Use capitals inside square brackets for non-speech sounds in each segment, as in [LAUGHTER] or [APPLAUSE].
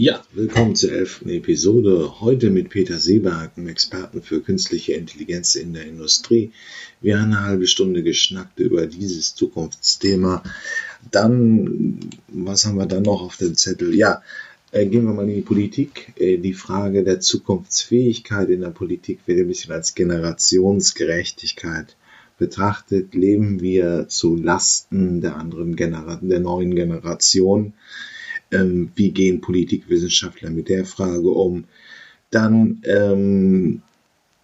Ja, willkommen zur elften Episode. Heute mit Peter Seeberg, einem Experten für künstliche Intelligenz in der Industrie. Wir haben eine halbe Stunde geschnackt über dieses Zukunftsthema. Dann, was haben wir dann noch auf dem Zettel? Ja, äh, gehen wir mal in die Politik. Äh, die Frage der Zukunftsfähigkeit in der Politik wird ein bisschen als Generationsgerechtigkeit betrachtet. Leben wir zu Lasten der anderen Generation, der neuen Generation? Ähm, wie gehen Politikwissenschaftler mit der Frage um. Dann, ähm,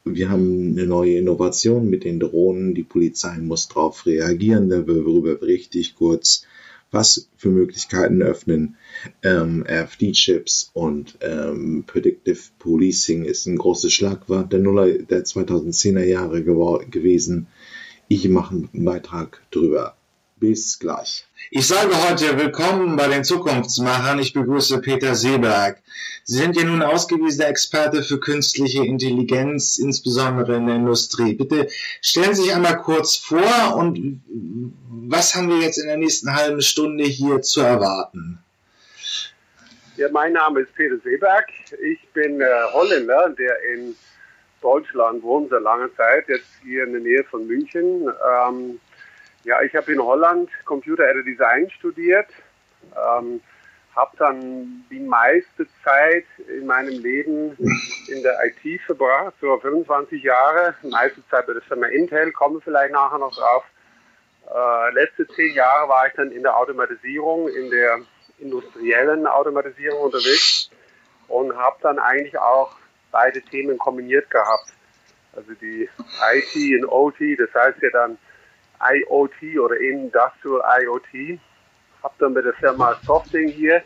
wir haben eine neue Innovation mit den Drohnen. Die Polizei muss darauf reagieren. Darüber berichte ich kurz, was für Möglichkeiten öffnen. Ähm, RFD-Chips und ähm, Predictive Policing ist ein großes Schlagwort der Nuller der 2010er Jahre gewesen. Ich mache einen Beitrag drüber. Bis gleich. Ich sage heute willkommen bei den Zukunftsmachern. Ich begrüße Peter Seeberg. Sie sind ja nun ausgewiesener Experte für künstliche Intelligenz, insbesondere in der Industrie. Bitte stellen Sie sich einmal kurz vor und was haben wir jetzt in der nächsten halben Stunde hier zu erwarten? Ja, mein Name ist Peter Seeberg. Ich bin äh, Holländer, der in Deutschland wohnt seit langer Zeit, jetzt hier in der Nähe von München. Ähm, ja, ich habe in Holland Computer Aided Design studiert, ähm, habe dann die meiste Zeit in meinem Leben in der IT verbracht, so 25 Jahre, meiste Zeit bei der Firma Intel, komme vielleicht nachher noch drauf. Äh, letzte zehn Jahre war ich dann in der Automatisierung, in der industriellen Automatisierung unterwegs und habe dann eigentlich auch beide Themen kombiniert gehabt. Also die IT und OT, das heißt ja dann IoT oder Industrial IoT. Habe dann mit der Firma Softing hier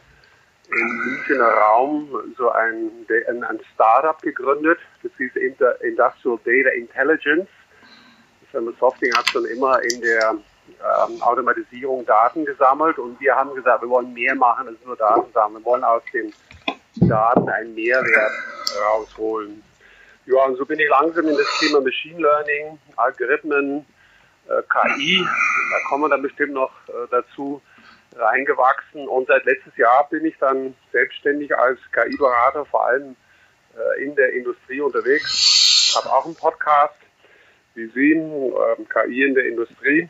im Münchner Raum so ein, ein Startup gegründet. Das hieß Industrial Data Intelligence. Die Firma Softing hat schon immer in der ähm, Automatisierung Daten gesammelt und wir haben gesagt, wir wollen mehr machen als nur Daten sammeln. Wir wollen aus den Daten einen Mehrwert rausholen. Ja, und so bin ich langsam in das Thema Machine Learning, Algorithmen, KI, da kommen wir dann bestimmt noch äh, dazu, reingewachsen. Und seit letztes Jahr bin ich dann selbstständig als KI-Berater, vor allem äh, in der Industrie unterwegs. Habe auch einen Podcast, wie Sie, ähm, KI in der Industrie,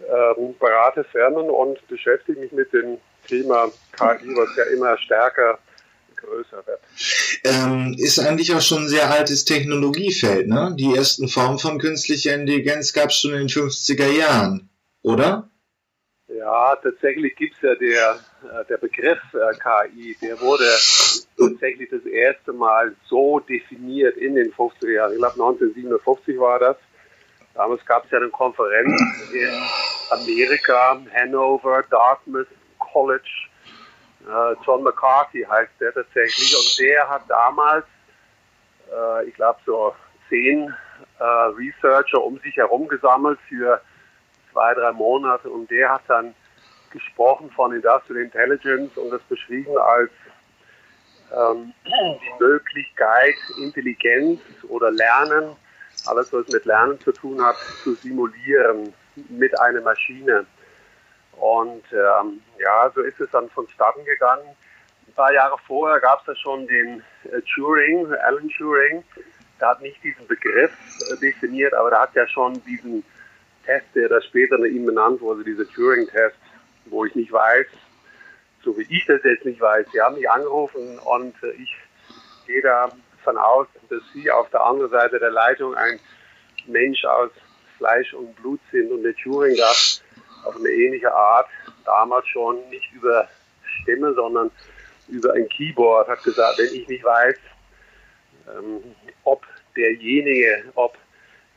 ähm, berate Firmen und beschäftige mich mit dem Thema KI, was ja immer stärker größer wird. Ähm, ist eigentlich auch schon ein sehr altes Technologiefeld, ne? Die ersten Formen von künstlicher Intelligenz gab es schon in den 50er Jahren, oder? Ja, tatsächlich gibt es ja der, äh, der Begriff äh, KI, der wurde tatsächlich das erste Mal so definiert in den 50er Jahren. Ich glaube 1957 war das. Damals gab es ja eine Konferenz in Amerika, Hanover, Dartmouth College, äh, John McCarthy heißt der tatsächlich und der hat damals, äh, ich glaube so zehn äh, Researcher um sich herum gesammelt für zwei, drei Monate und der hat dann gesprochen von Industrial Intelligence und das beschrieben als ähm, die Möglichkeit, Intelligenz oder Lernen, alles was mit Lernen zu tun hat, zu simulieren mit einer Maschine. Und ähm, ja, so ist es dann vonstatten gegangen. Ein paar Jahre vorher gab es ja schon den äh, Turing, Alan Turing. Der hat nicht diesen Begriff äh, definiert, aber der hat ja schon diesen Test, der da später nach ihm benannt wurde, dieser Turing-Test, wo ich nicht weiß, so wie ich das jetzt nicht weiß. Sie haben mich angerufen und äh, ich gehe davon aus, dass Sie auf der anderen Seite der Leitung ein Mensch aus Fleisch und Blut sind und der Turing das auf eine ähnliche Art damals schon nicht über Stimme, sondern über ein Keyboard hat gesagt, wenn ich nicht weiß, ähm, ob derjenige, ob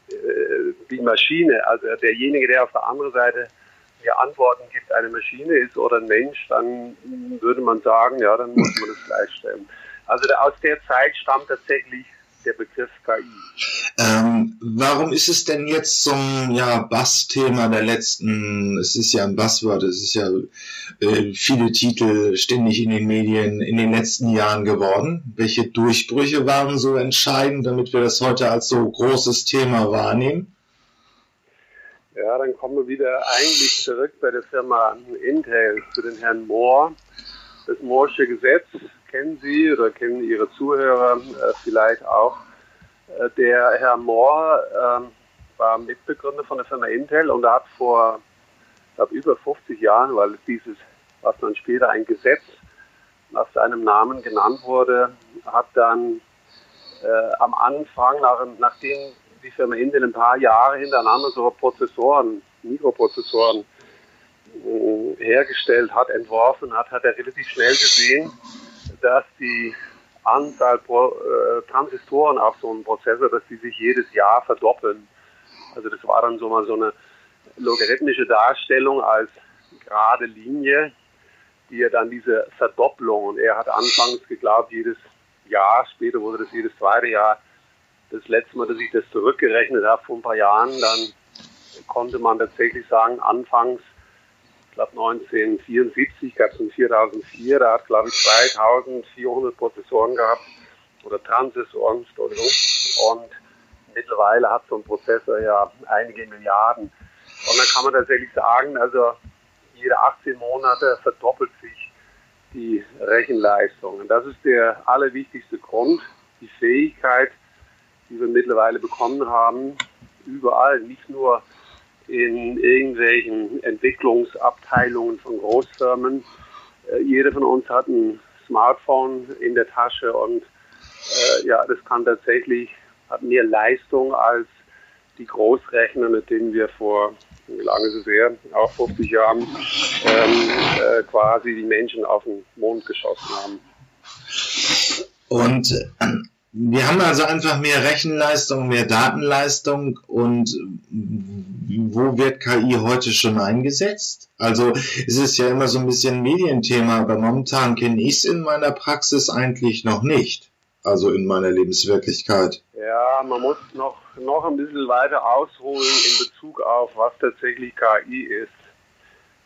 äh, die Maschine, also derjenige, der auf der anderen Seite mir Antworten gibt, eine Maschine ist oder ein Mensch, dann würde man sagen, ja, dann muss man das gleichstellen. Also aus der Zeit stammt tatsächlich der Begriff KI. Ähm, warum ist es denn jetzt zum ja, Bass-Thema der letzten, es ist ja ein Buzzword, es ist ja äh, viele Titel ständig in den Medien in den letzten Jahren geworden. Welche Durchbrüche waren so entscheidend, damit wir das heute als so großes Thema wahrnehmen? Ja, dann kommen wir wieder eigentlich zurück bei der Firma Intel zu den Herrn Moore. Das Moore'sche Gesetz, kennen Sie oder kennen Ihre Zuhörer äh, vielleicht auch. Äh, der Herr Moore äh, war Mitbegründer von der Firma Intel und hat vor, ich glaube, über 50 Jahren, weil dieses, was dann später ein Gesetz nach seinem Namen genannt wurde, hat dann äh, am Anfang, nach, nachdem die Firma Intel ein paar Jahre hintereinander so Prozessoren, Mikroprozessoren äh, hergestellt hat, entworfen hat, hat er relativ schnell gesehen, dass die Anzahl Pro, äh, Transistoren auf so einem Prozessor, dass die sich jedes Jahr verdoppeln. Also das war dann so mal so eine logarithmische Darstellung als gerade Linie, die ja dann diese Verdopplung, und er hat anfangs geglaubt, jedes Jahr, später wurde das jedes zweite Jahr, das letzte Mal, dass ich das zurückgerechnet habe vor ein paar Jahren, dann konnte man tatsächlich sagen, anfangs, ich glaube 1974 gab es in 4004, da hat glaube ich 2400 Prozessoren gehabt oder Transistoren, Entschuldigung, und mittlerweile hat so ein Prozessor ja einige Milliarden. Und dann kann man tatsächlich sagen, also jede 18 Monate verdoppelt sich die Rechenleistung. Und das ist der allerwichtigste Grund, die Fähigkeit, die wir mittlerweile bekommen haben, überall, nicht nur in irgendwelchen Entwicklungsabteilungen von Großfirmen. Äh, jeder von uns hat ein Smartphone in der Tasche und äh, ja, das kann tatsächlich, hat mehr Leistung als die Großrechner, mit denen wir vor, wie lange ist es her, auch 50 Jahren, ähm, äh, quasi die Menschen auf den Mond geschossen haben. Und wir haben also einfach mehr Rechenleistung, mehr Datenleistung und wo wird KI heute schon eingesetzt? Also es ist ja immer so ein bisschen Medienthema, aber momentan kenne ich es in meiner Praxis eigentlich noch nicht. Also in meiner Lebenswirklichkeit. Ja, man muss noch, noch ein bisschen weiter ausholen in Bezug auf, was tatsächlich KI ist.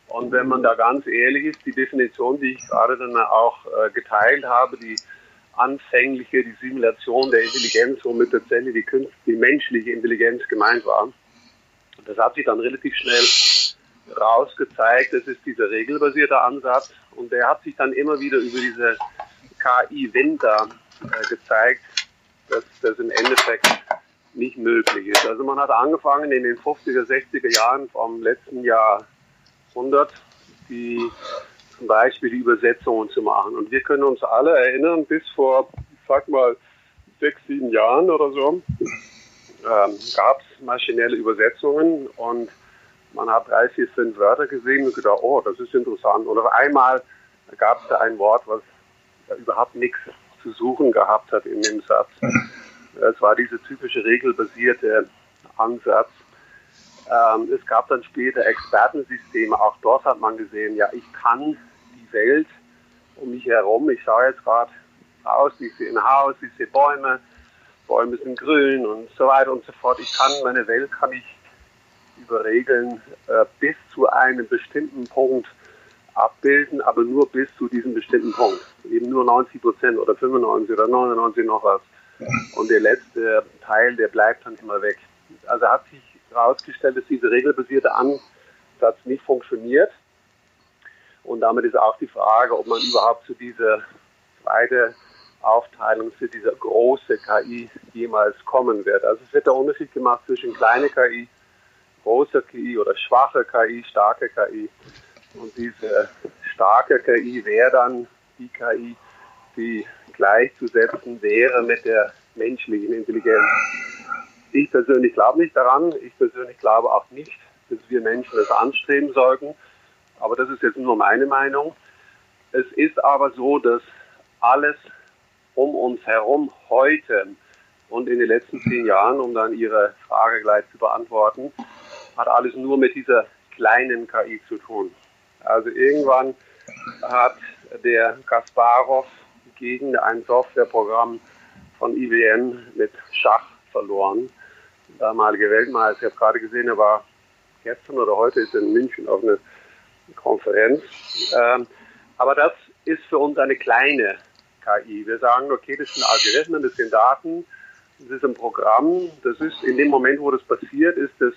Und wenn man da ganz ehrlich ist, die Definition, die ich gerade dann auch äh, geteilt habe, die anfängliche, die Simulation der Intelligenz, womit tatsächlich die, Künst, die menschliche Intelligenz gemeint war. Das hat sich dann relativ schnell rausgezeigt, das ist dieser regelbasierte Ansatz und der hat sich dann immer wieder über diese KI-Winter äh, gezeigt, dass das im Endeffekt nicht möglich ist. Also man hat angefangen in den 50er, 60er Jahren vom letzten Jahrhundert die zum Beispiel die Übersetzungen zu machen. Und wir können uns alle erinnern, bis vor, sag mal, sechs, sieben Jahren oder so, ähm, gab es maschinelle Übersetzungen und man hat drei, vier, fünf Wörter gesehen und gedacht, oh, das ist interessant. Und auf einmal gab es da ein Wort, was ja überhaupt nichts zu suchen gehabt hat in dem Satz. Es war dieser typische regelbasierte Ansatz. Ähm, es gab dann später Expertensysteme, auch dort hat man gesehen, ja, ich kann Welt um mich herum, ich schaue jetzt gerade raus, ich sehe ein Haus, ich sehe Bäume, Bäume sind grün und so weiter und so fort. Ich kann, meine Welt kann ich über Regeln äh, bis zu einem bestimmten Punkt abbilden, aber nur bis zu diesem bestimmten Punkt. Eben nur 90 Prozent oder 95 oder 99 noch was. Und der letzte Teil, der bleibt dann immer weg. Also hat sich herausgestellt, dass dieser regelbasierte Ansatz nicht funktioniert. Und damit ist auch die Frage, ob man überhaupt zu dieser zweiten Aufteilung, zu dieser große KI jemals kommen wird. Also es wird der Unterschied gemacht zwischen kleine KI, großer KI oder schwache KI, starke KI. Und diese starke KI wäre dann die KI, die gleichzusetzen wäre mit der menschlichen Intelligenz. Ich persönlich glaube nicht daran. Ich persönlich glaube auch nicht, dass wir Menschen das anstreben sollten. Aber das ist jetzt nur meine Meinung. Es ist aber so, dass alles um uns herum heute und in den letzten zehn Jahren, um dann Ihre Frage gleich zu beantworten, hat alles nur mit dieser kleinen KI zu tun. Also irgendwann hat der Kasparov gegen ein Softwareprogramm von IBM mit Schach verloren. Der damalige Weltmeister, ich habe gerade gesehen, er war gestern oder heute ist in München auf einer Konferenz. Ähm, aber das ist für uns eine kleine KI. Wir sagen, okay, das sind Algorithmen, das sind Daten, das ist ein Programm. Das ist in dem Moment, wo das passiert, ist das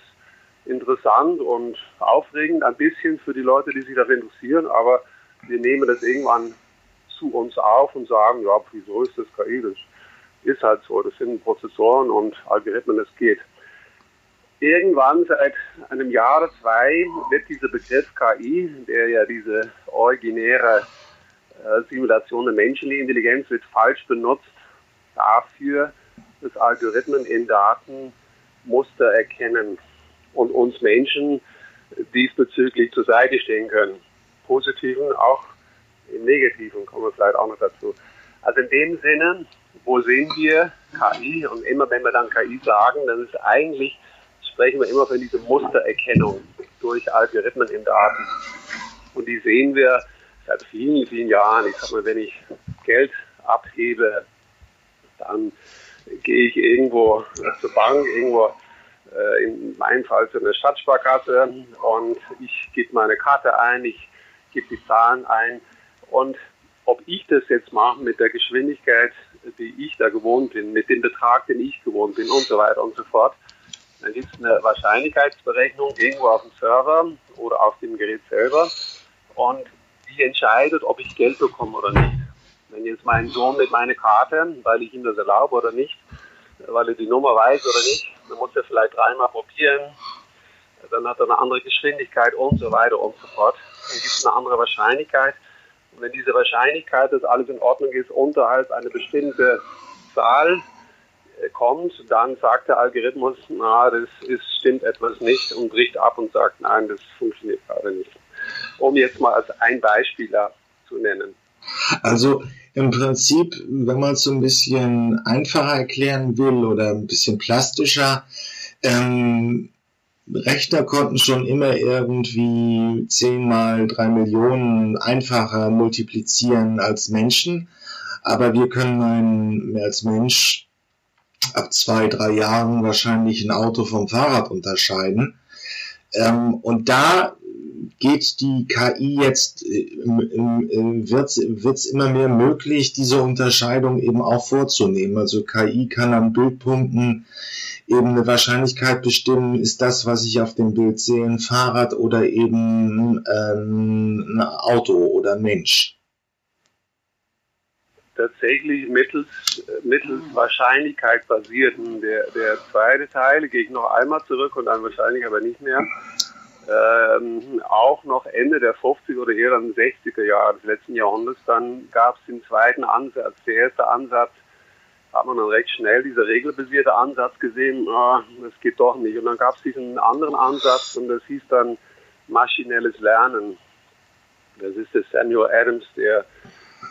interessant und aufregend, ein bisschen für die Leute, die sich dafür interessieren, aber wir nehmen das irgendwann zu uns auf und sagen, ja, wieso ist das KI? Das ist halt so, das sind Prozessoren und Algorithmen, das geht. Irgendwann seit einem Jahr oder zwei wird dieser Begriff KI, der ja diese originäre äh, Simulation der menschlichen Intelligenz wird falsch benutzt dafür, dass Algorithmen in Daten Muster erkennen und uns Menschen diesbezüglich zur Seite stehen können. Positiven, auch im Negativen kommen wir vielleicht auch noch dazu. Also in dem Sinne, wo sehen wir KI? Und immer wenn wir dann KI sagen, dann ist eigentlich, sprechen wir immer von dieser Mustererkennung durch Algorithmen in Daten. Und die sehen wir seit vielen, vielen Jahren. Ich sag mal, wenn ich Geld abhebe, dann gehe ich irgendwo zur Bank, irgendwo äh, in meinem Fall zu einer Stadtsparkasse und ich gebe meine Karte ein, ich gebe die Zahlen ein und ob ich das jetzt mache mit der Geschwindigkeit, die ich da gewohnt bin, mit dem Betrag, den ich gewohnt bin und so weiter und so fort, dann gibt es eine Wahrscheinlichkeitsberechnung irgendwo auf dem Server oder auf dem Gerät selber und die entscheidet, ob ich Geld bekomme oder nicht. Wenn jetzt mein Sohn mit meiner Karte, weil ich ihm das erlaube oder nicht, weil er die Nummer weiß oder nicht, dann muss er vielleicht dreimal probieren, dann hat er eine andere Geschwindigkeit und so weiter und so fort. Dann gibt es eine andere Wahrscheinlichkeit. Und wenn diese Wahrscheinlichkeit, dass alles in Ordnung ist, unterhalb einer bestimmten Zahl kommt, dann sagt der Algorithmus, na, das ist, stimmt etwas nicht und bricht ab und sagt, nein, das funktioniert gerade nicht. Um jetzt mal als ein Beispiel zu nennen. Also im Prinzip, wenn man es so ein bisschen einfacher erklären will oder ein bisschen plastischer, ähm, Rechner konnten schon immer irgendwie 10 mal 3 Millionen einfacher multiplizieren als Menschen, aber wir können ein, als Mensch ab zwei, drei Jahren wahrscheinlich ein Auto vom Fahrrad unterscheiden. Ähm, und da geht die KI jetzt, äh, wird es immer mehr möglich, diese Unterscheidung eben auch vorzunehmen. Also KI kann an Bildpunkten eben eine Wahrscheinlichkeit bestimmen, ist das, was ich auf dem Bild sehe, ein Fahrrad oder eben ähm, ein Auto oder Mensch. Tatsächlich mittels, mittels Wahrscheinlichkeit basierten. Der, der zweite Teil, gehe ich noch einmal zurück und dann wahrscheinlich aber nicht mehr ähm, auch noch Ende der 50er oder eher dann 60er Jahre des letzten Jahrhunderts, dann gab es den zweiten Ansatz. Der erste Ansatz hat man dann recht schnell, dieser regelbasierte Ansatz gesehen, ah, das geht doch nicht. Und dann gab es diesen anderen Ansatz und das hieß dann maschinelles Lernen. Das ist der Samuel Adams, der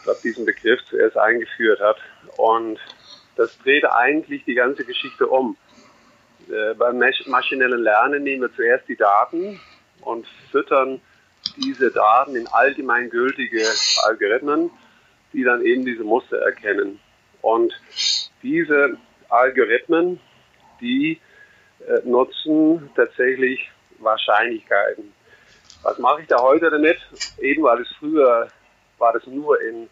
glaub, diesen Begriff zuerst eingeführt hat. Und das dreht eigentlich die ganze Geschichte um. Äh, beim maschinellen Lernen nehmen wir zuerst die Daten und füttern diese Daten in allgemeingültige Algorithmen, die dann eben diese Muster erkennen. Und diese Algorithmen, die äh, nutzen tatsächlich Wahrscheinlichkeiten. Was mache ich da heute damit? Eben weil es früher war das nur in,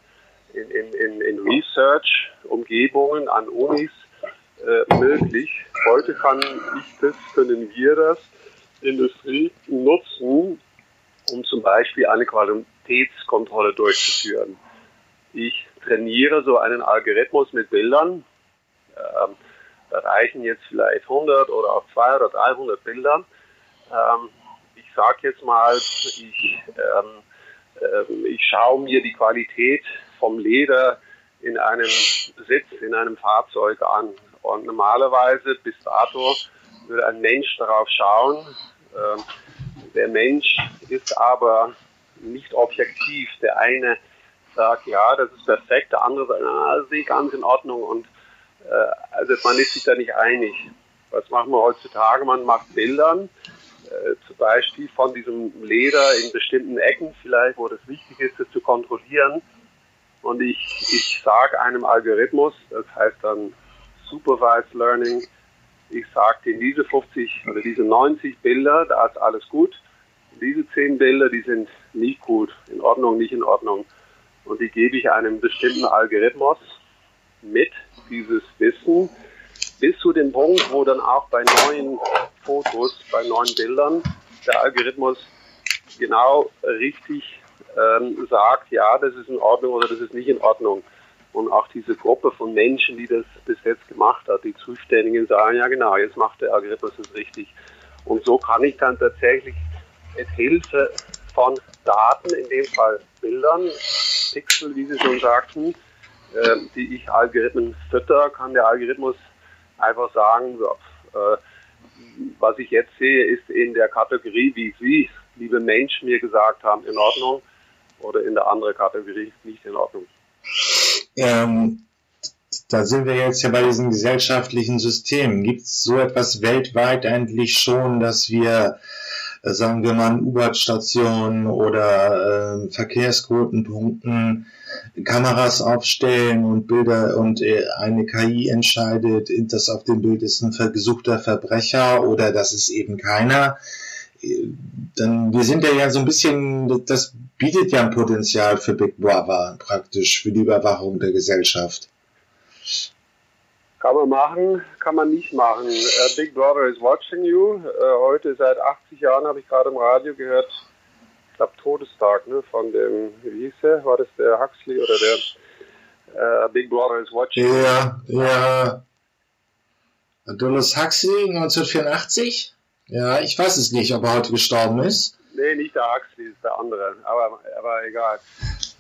in, in, in Research-Umgebungen an Unis äh, möglich. Heute kann ich das, können wir das Industrie nutzen, um zum Beispiel eine Qualitätskontrolle durchzuführen. Ich trainiere so einen Algorithmus mit Bildern. Ähm, da reichen jetzt vielleicht 100 oder auch 200 oder 300 Bilder. Ähm, ich sage jetzt mal, ich, ähm, ich schaue mir die Qualität vom Leder in einem Sitz, in einem Fahrzeug an. Und normalerweise bis dato würde ein Mensch darauf schauen. Ähm, der Mensch ist aber nicht objektiv. Der eine sagt, ja, das ist perfekt, der andere sagt, na, das ist ganz in Ordnung. Und äh, also man ist sich da nicht einig. Was machen wir heutzutage? Man macht Bildern, zum Beispiel von diesem Leder in bestimmten Ecken, vielleicht, wo das wichtig ist, das zu kontrollieren. Und ich, ich sage einem Algorithmus, das heißt dann Supervised Learning. Ich sagte, in diese 50 oder diese 90 Bilder, da ist alles gut. Diese 10 Bilder, die sind nicht gut, in Ordnung, nicht in Ordnung. Und die gebe ich einem bestimmten Algorithmus mit, dieses Wissen, bis zu dem Punkt, wo dann auch bei neuen Fotos, bei neuen Bildern der Algorithmus genau richtig ähm, sagt, ja, das ist in Ordnung oder das ist nicht in Ordnung. Und auch diese Gruppe von Menschen, die das bis jetzt gemacht hat, die Zuständigen sagen, ja genau, jetzt macht der Algorithmus das richtig. Und so kann ich dann tatsächlich mit Hilfe von Daten, in dem Fall Bildern, Pixel, wie Sie schon sagten, äh, die ich Algorithmen fütter, kann der Algorithmus einfach sagen, äh, was ich jetzt sehe, ist in der Kategorie, wie Sie, liebe Mensch, mir gesagt haben, in Ordnung oder in der anderen Kategorie nicht in Ordnung. Ähm, da sind wir jetzt ja bei diesen gesellschaftlichen Systemen. Gibt es so etwas weltweit eigentlich schon, dass wir, sagen wir mal, U-Bahn-Stationen oder äh, Verkehrsknotenpunkten Kameras aufstellen und Bilder und äh, eine KI entscheidet, das auf dem Bild ist ein gesuchter Verbrecher oder das ist eben keiner? dann, wir sind ja, ja so ein bisschen, das bietet ja ein Potenzial für Big Brother praktisch, für die Überwachung der Gesellschaft. Kann man machen, kann man nicht machen. Uh, Big Brother is watching you. Uh, heute seit 80 Jahren habe ich gerade im Radio gehört, ich glaube Todestag ne, von dem, wie hieß der? War das der Huxley oder der uh, Big Brother is watching you? Ja, ja. Aldous Huxley 1984? Ja, ich weiß es nicht, ob er heute gestorben ist. Nee, nicht der Huxley, ist der andere, aber, aber egal.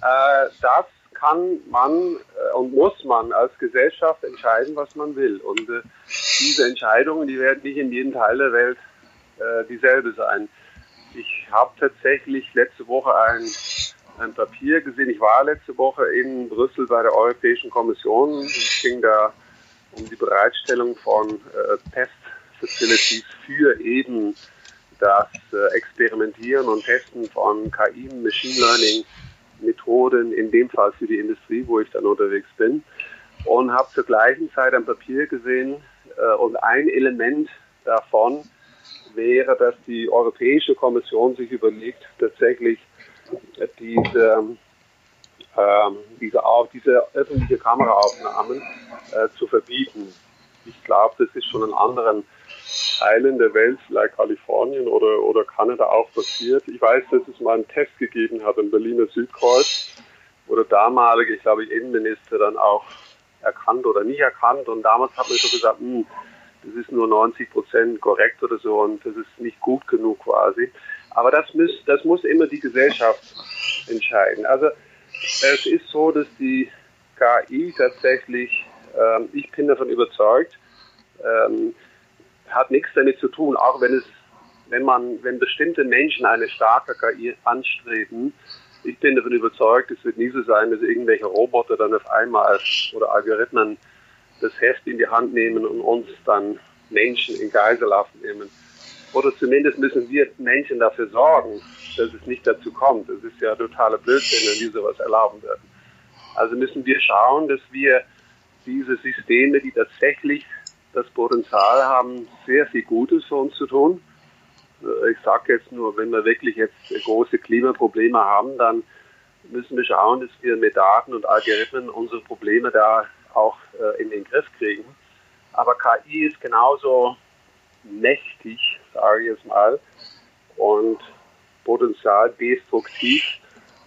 Äh, das kann man äh, und muss man als Gesellschaft entscheiden, was man will. Und äh, diese Entscheidungen, die werden nicht in jedem Teil der Welt äh, dieselbe sein. Ich habe tatsächlich letzte Woche ein, ein Papier gesehen. Ich war letzte Woche in Brüssel bei der Europäischen Kommission. Es ging da um die Bereitstellung von äh, Test Facilities für eben das Experimentieren und Testen von KI, Machine Learning Methoden, in dem Fall für die Industrie, wo ich dann unterwegs bin. Und habe zur gleichen Zeit ein Papier gesehen äh, und ein Element davon wäre, dass die Europäische Kommission sich überlegt, tatsächlich diese, äh, diese, diese öffentliche Kameraaufnahmen äh, zu verbieten. Ich glaube, das ist schon in anderen Teilen der Welt, vielleicht Kalifornien oder, oder Kanada auch passiert. Ich weiß, dass es mal einen Test gegeben hat im Berliner Südkreuz, wo der damalige, ich glaube, Innenminister dann auch erkannt oder nicht erkannt. Und damals hat man schon gesagt, hm, das ist nur 90 Prozent korrekt oder so und das ist nicht gut genug quasi. Aber das muss, das muss immer die Gesellschaft entscheiden. Also es ist so, dass die KI tatsächlich, ähm, ich bin davon überzeugt, ähm, hat nichts damit zu tun, auch wenn es, wenn man, wenn bestimmte Menschen eine starke KI anstreben, ich bin davon überzeugt, es wird nie so sein, dass irgendwelche Roboter dann auf einmal oder Algorithmen das Heft in die Hand nehmen und uns dann Menschen in Geiselhaft nehmen. Oder zumindest müssen wir Menschen dafür sorgen, dass es nicht dazu kommt. Es ist ja totaler Blödsinn, wenn wir sowas erlauben würden. Also müssen wir schauen, dass wir diese Systeme, die tatsächlich das Potenzial haben, sehr viel Gutes für uns zu tun. Ich sage jetzt nur, wenn wir wirklich jetzt große Klimaprobleme haben, dann müssen wir schauen, dass wir mit Daten und Algorithmen unsere Probleme da auch äh, in den Griff kriegen. Aber KI ist genauso mächtig, sage ich jetzt mal, und potenzial destruktiv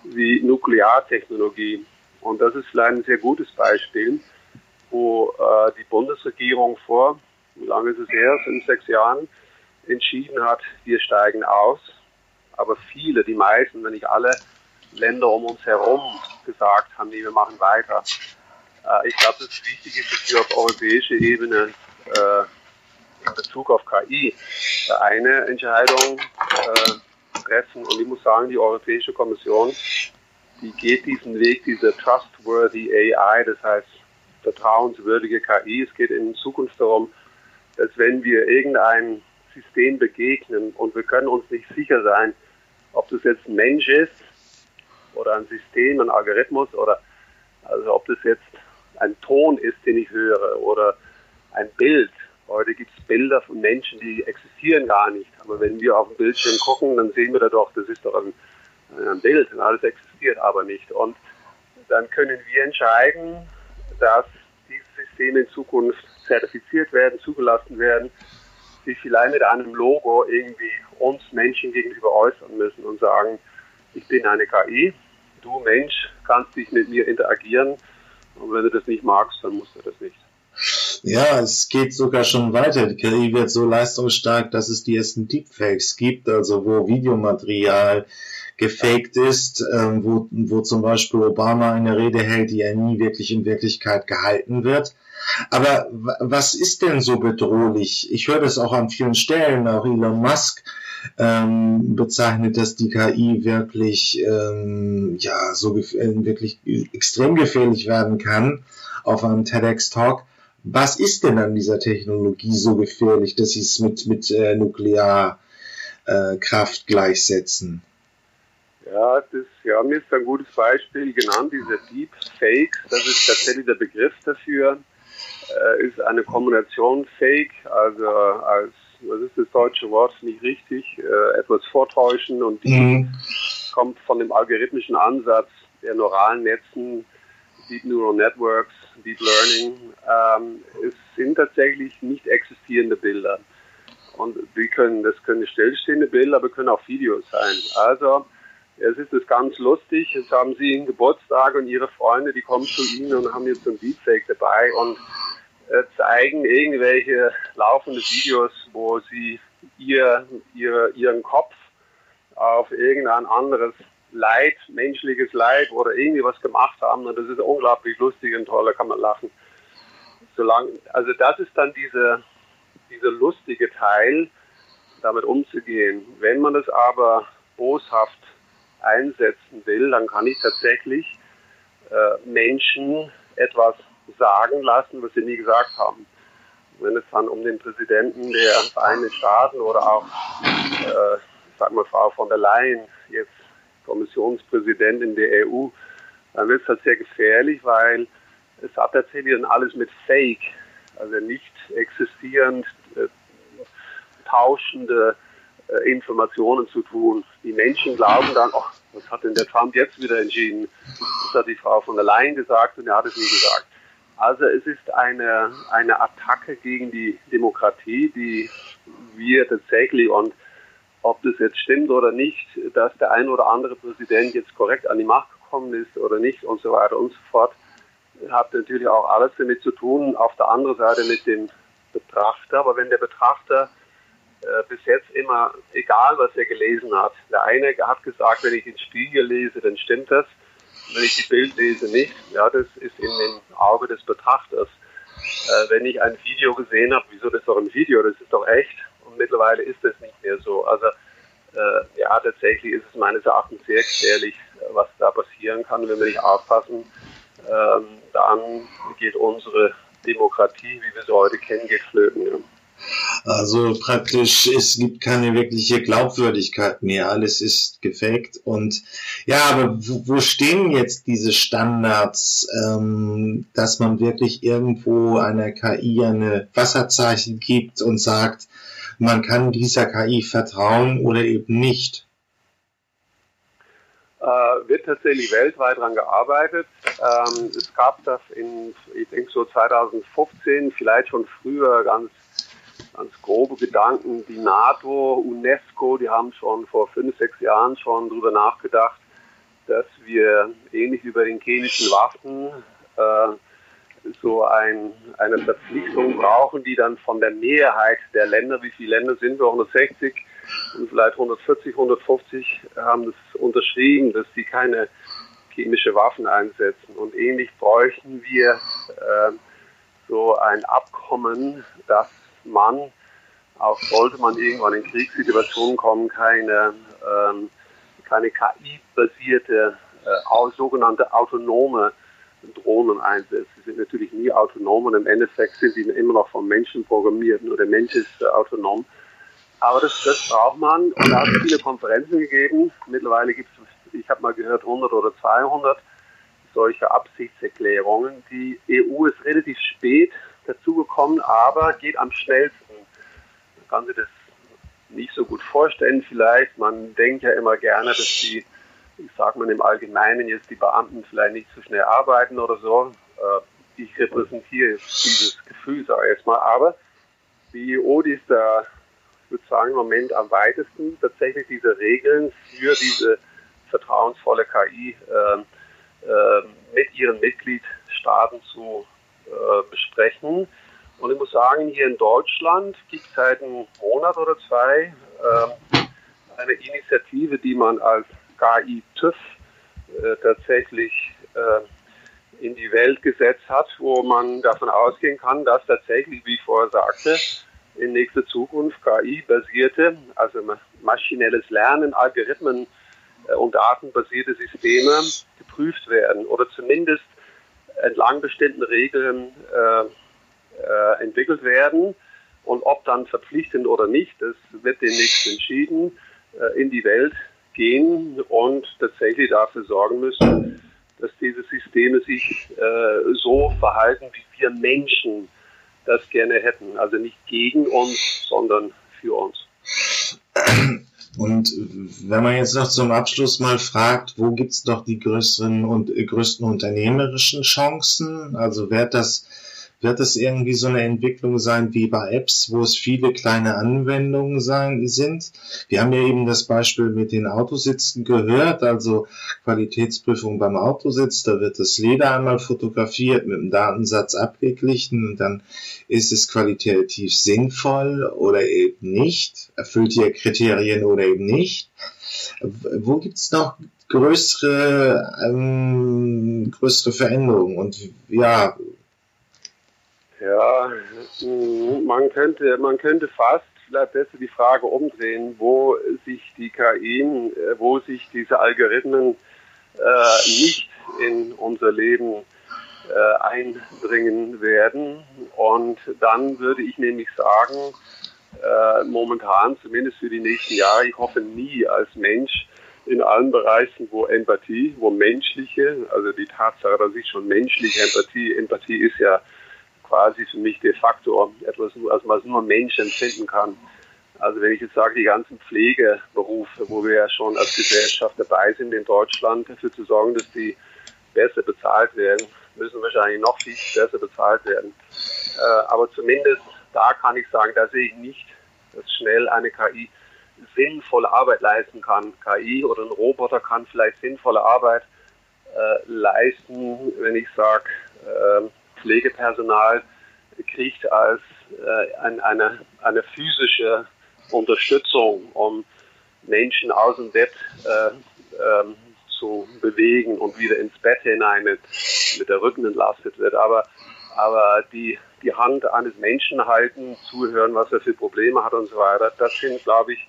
wie Nukleartechnologie. Und das ist vielleicht ein sehr gutes Beispiel wo äh, die Bundesregierung vor, wie lange ist es her, fünf, sechs Jahren, entschieden hat, wir steigen aus. Aber viele, die meisten, wenn nicht alle Länder um uns herum gesagt haben, nee, wir machen weiter. Äh, ich glaube, das Wichtige ist, dass wir auf europäischer Ebene äh, in Bezug auf KI eine Entscheidung äh, treffen. Und ich muss sagen, die Europäische Kommission, die geht diesen Weg, diese trustworthy AI, das heißt vertrauenswürdige KI. Es geht in Zukunft darum, dass wenn wir irgendein System begegnen und wir können uns nicht sicher sein, ob das jetzt ein Mensch ist oder ein System, ein Algorithmus oder also ob das jetzt ein Ton ist, den ich höre oder ein Bild. Heute gibt es Bilder von Menschen, die existieren gar nicht. Aber wenn wir auf dem Bildschirm gucken, dann sehen wir da doch, das ist doch ein, ein Bild und alles existiert aber nicht. Und dann können wir entscheiden, dass diese Systeme in Zukunft zertifiziert werden, zugelassen werden, die vielleicht mit einem Logo irgendwie uns Menschen gegenüber äußern müssen und sagen, ich bin eine KI, du Mensch kannst dich mit mir interagieren und wenn du das nicht magst, dann musst du das nicht. Ja, es geht sogar schon weiter. Die KI wird so leistungsstark, dass es die ersten Deepfakes gibt, also wo Videomaterial gefaked ist, ähm, wo, wo zum Beispiel Obama eine Rede hält, die er nie wirklich in Wirklichkeit gehalten wird. Aber was ist denn so bedrohlich? Ich höre das auch an vielen Stellen, auch Elon Musk ähm, bezeichnet, dass die KI wirklich ähm, ja so äh, wirklich extrem gefährlich werden kann auf einem TEDx-Talk. Was ist denn an dieser Technologie so gefährlich, dass sie es mit, mit äh, Nuklearkraft äh, gleichsetzen? Ja, das, ja, mir ist ein gutes Beispiel genannt, diese Deep Das ist tatsächlich der Begriff dafür. Äh, ist eine Kombination Fake, also als, was ist das deutsche Wort, nicht richtig, äh, etwas vortäuschen und die mhm. kommt von dem algorithmischen Ansatz der neuralen Netzen, Deep Neural Networks, Deep Learning. Ähm, es sind tatsächlich nicht existierende Bilder. Und die können, das können stillstehende Bilder, aber können auch Videos sein. Also, es ist es ganz lustig. Jetzt haben Sie einen Geburtstag und Ihre Freunde, die kommen zu Ihnen und haben jetzt so ein Deepfake dabei und äh, zeigen irgendwelche laufende Videos, wo Sie ihr, ihr, Ihren Kopf auf irgendein anderes Leid, menschliches Leid oder irgendwie was gemacht haben. Und das ist unglaublich lustig und toll, da kann man lachen. Solange, also das ist dann diese, dieser lustige Teil, damit umzugehen. Wenn man es aber boshaft einsetzen will, dann kann ich tatsächlich äh, Menschen etwas sagen lassen, was sie nie gesagt haben. Wenn es dann um den Präsidenten der Vereinigten Staaten oder auch, äh, sag mal, Frau von der Leyen, jetzt Kommissionspräsidentin der EU, dann wird es halt sehr gefährlich, weil es hat tatsächlich dann alles mit Fake, also nicht existierend, äh, tauschende äh, Informationen zu tun. Die Menschen glauben dann, ach, was hat denn der Trump jetzt wieder entschieden? Das hat die Frau von der Leyen gesagt und er hat es nie gesagt. Also es ist eine, eine Attacke gegen die Demokratie, die wir tatsächlich und ob das jetzt stimmt oder nicht, dass der ein oder andere Präsident jetzt korrekt an die Macht gekommen ist oder nicht und so weiter und so fort, hat natürlich auch alles damit zu tun, auf der anderen Seite mit dem Betrachter. Aber wenn der Betrachter äh, bis jetzt immer, egal was er gelesen hat, der eine hat gesagt, wenn ich den Spiegel lese, dann stimmt das. Wenn ich die Bild lese, nicht. Ja, das ist in dem Auge des Betrachters. Äh, wenn ich ein Video gesehen habe, wieso das ist doch ein Video, das ist doch echt. Und mittlerweile ist das nicht mehr so. Also äh, ja, tatsächlich ist es meines Erachtens sehr gefährlich, was da passieren kann, wenn wir nicht aufpassen. Ähm, dann geht unsere Demokratie, wie wir sie heute kennen, geht flöten. Ja. Also praktisch, es gibt keine wirkliche Glaubwürdigkeit mehr. Alles ist gefaked. Und ja, aber wo, stehen jetzt diese Standards, ähm, dass man wirklich irgendwo einer KI eine Wasserzeichen gibt und sagt, man kann dieser KI vertrauen oder eben nicht? Äh, wird tatsächlich weltweit daran gearbeitet. Ähm, es gab das in, ich denke so 2015, vielleicht schon früher ganz ganz grobe Gedanken. Die NATO, UNESCO, die haben schon vor fünf, sechs Jahren schon darüber nachgedacht, dass wir ähnlich wie bei den chemischen Waffen äh, so ein, eine Verpflichtung brauchen, die dann von der Mehrheit der Länder, wie viele Länder sind wir, 160 und vielleicht 140, 150 haben das unterschrieben, dass sie keine chemische Waffen einsetzen. Und ähnlich bräuchten wir äh, so ein Abkommen, das man, auch sollte man irgendwann in Kriegssituationen kommen, keine, ähm, keine KI-basierte, äh, sogenannte autonome Drohnen einsetzt. Sie sind natürlich nie autonom und im Endeffekt sind sie immer noch vom Menschen programmiert, nur der Mensch ist äh, autonom. Aber das, das braucht man und da hat es viele Konferenzen gegeben. Mittlerweile gibt es, ich habe mal gehört, 100 oder 200 solche Absichtserklärungen. Die EU ist relativ spät dazugekommen, aber geht am schnellsten. Man kann sich das nicht so gut vorstellen vielleicht. Man denkt ja immer gerne, dass die, ich sage mal im Allgemeinen jetzt die Beamten vielleicht nicht so schnell arbeiten oder so. Äh, ich repräsentiere dieses Gefühl, sage ich jetzt mal. Aber die die ist da, ich würde sagen, im Moment am weitesten tatsächlich diese Regeln für diese vertrauensvolle KI äh, äh, mit ihren Mitgliedstaaten zu äh, besprechen. Und ich muss sagen, hier in Deutschland gibt es seit einem Monat oder zwei äh, eine Initiative, die man als KI-TÜV äh, tatsächlich äh, in die Welt gesetzt hat, wo man davon ausgehen kann, dass tatsächlich, wie ich vorher sagte, in nächster Zukunft KI-basierte, also maschinelles Lernen, Algorithmen äh, und datenbasierte Systeme geprüft werden oder zumindest entlang bestimmten Regeln äh, äh, entwickelt werden. Und ob dann verpflichtend oder nicht, das wird demnächst entschieden, äh, in die Welt gehen und tatsächlich dafür sorgen müssen, dass diese Systeme sich äh, so verhalten, wie wir Menschen das gerne hätten. Also nicht gegen uns, sondern für uns. [CLEARS THROAT] Und wenn man jetzt noch zum Abschluss mal fragt, wo gibt es doch die größeren und äh, größten unternehmerischen Chancen? Also wird das wird es irgendwie so eine Entwicklung sein wie bei Apps, wo es viele kleine Anwendungen sein, sind? Wir haben ja eben das Beispiel mit den Autositzen gehört, also Qualitätsprüfung beim Autositz, da wird das Leder einmal fotografiert, mit dem Datensatz abgeglichen und dann ist es qualitativ sinnvoll oder eben nicht, erfüllt die Kriterien oder eben nicht. Wo gibt's noch größere, ähm, größere Veränderungen? Und ja, ja, mm, man könnte, man könnte fast vielleicht besser die Frage umdrehen, wo sich die KI, äh, wo sich diese Algorithmen äh, nicht in unser Leben äh, einbringen werden. Und dann würde ich nämlich sagen, äh, momentan, zumindest für die nächsten Jahre, ich hoffe nie als Mensch in allen Bereichen, wo Empathie, wo menschliche, also die Tatsache, dass ich schon menschliche Empathie, Empathie ist ja quasi für mich de facto etwas, also was nur Mensch empfinden kann. Also wenn ich jetzt sage, die ganzen Pflegeberufe, wo wir ja schon als Gesellschaft dabei sind in Deutschland, dafür zu sorgen, dass die besser bezahlt werden, müssen wahrscheinlich noch viel besser bezahlt werden. Äh, aber zumindest da kann ich sagen, da sehe ich nicht, dass schnell eine KI sinnvolle Arbeit leisten kann. KI oder ein Roboter kann vielleicht sinnvolle Arbeit äh, leisten, wenn ich sage, äh, Pflegepersonal kriegt als äh, eine, eine physische Unterstützung, um Menschen aus dem Bett äh, ähm, zu bewegen und wieder ins Bett hinein mit, mit der Rücken entlastet wird. Aber, aber die, die Hand eines Menschen halten, zuhören, was er für Probleme hat und so weiter, das sind, glaube ich,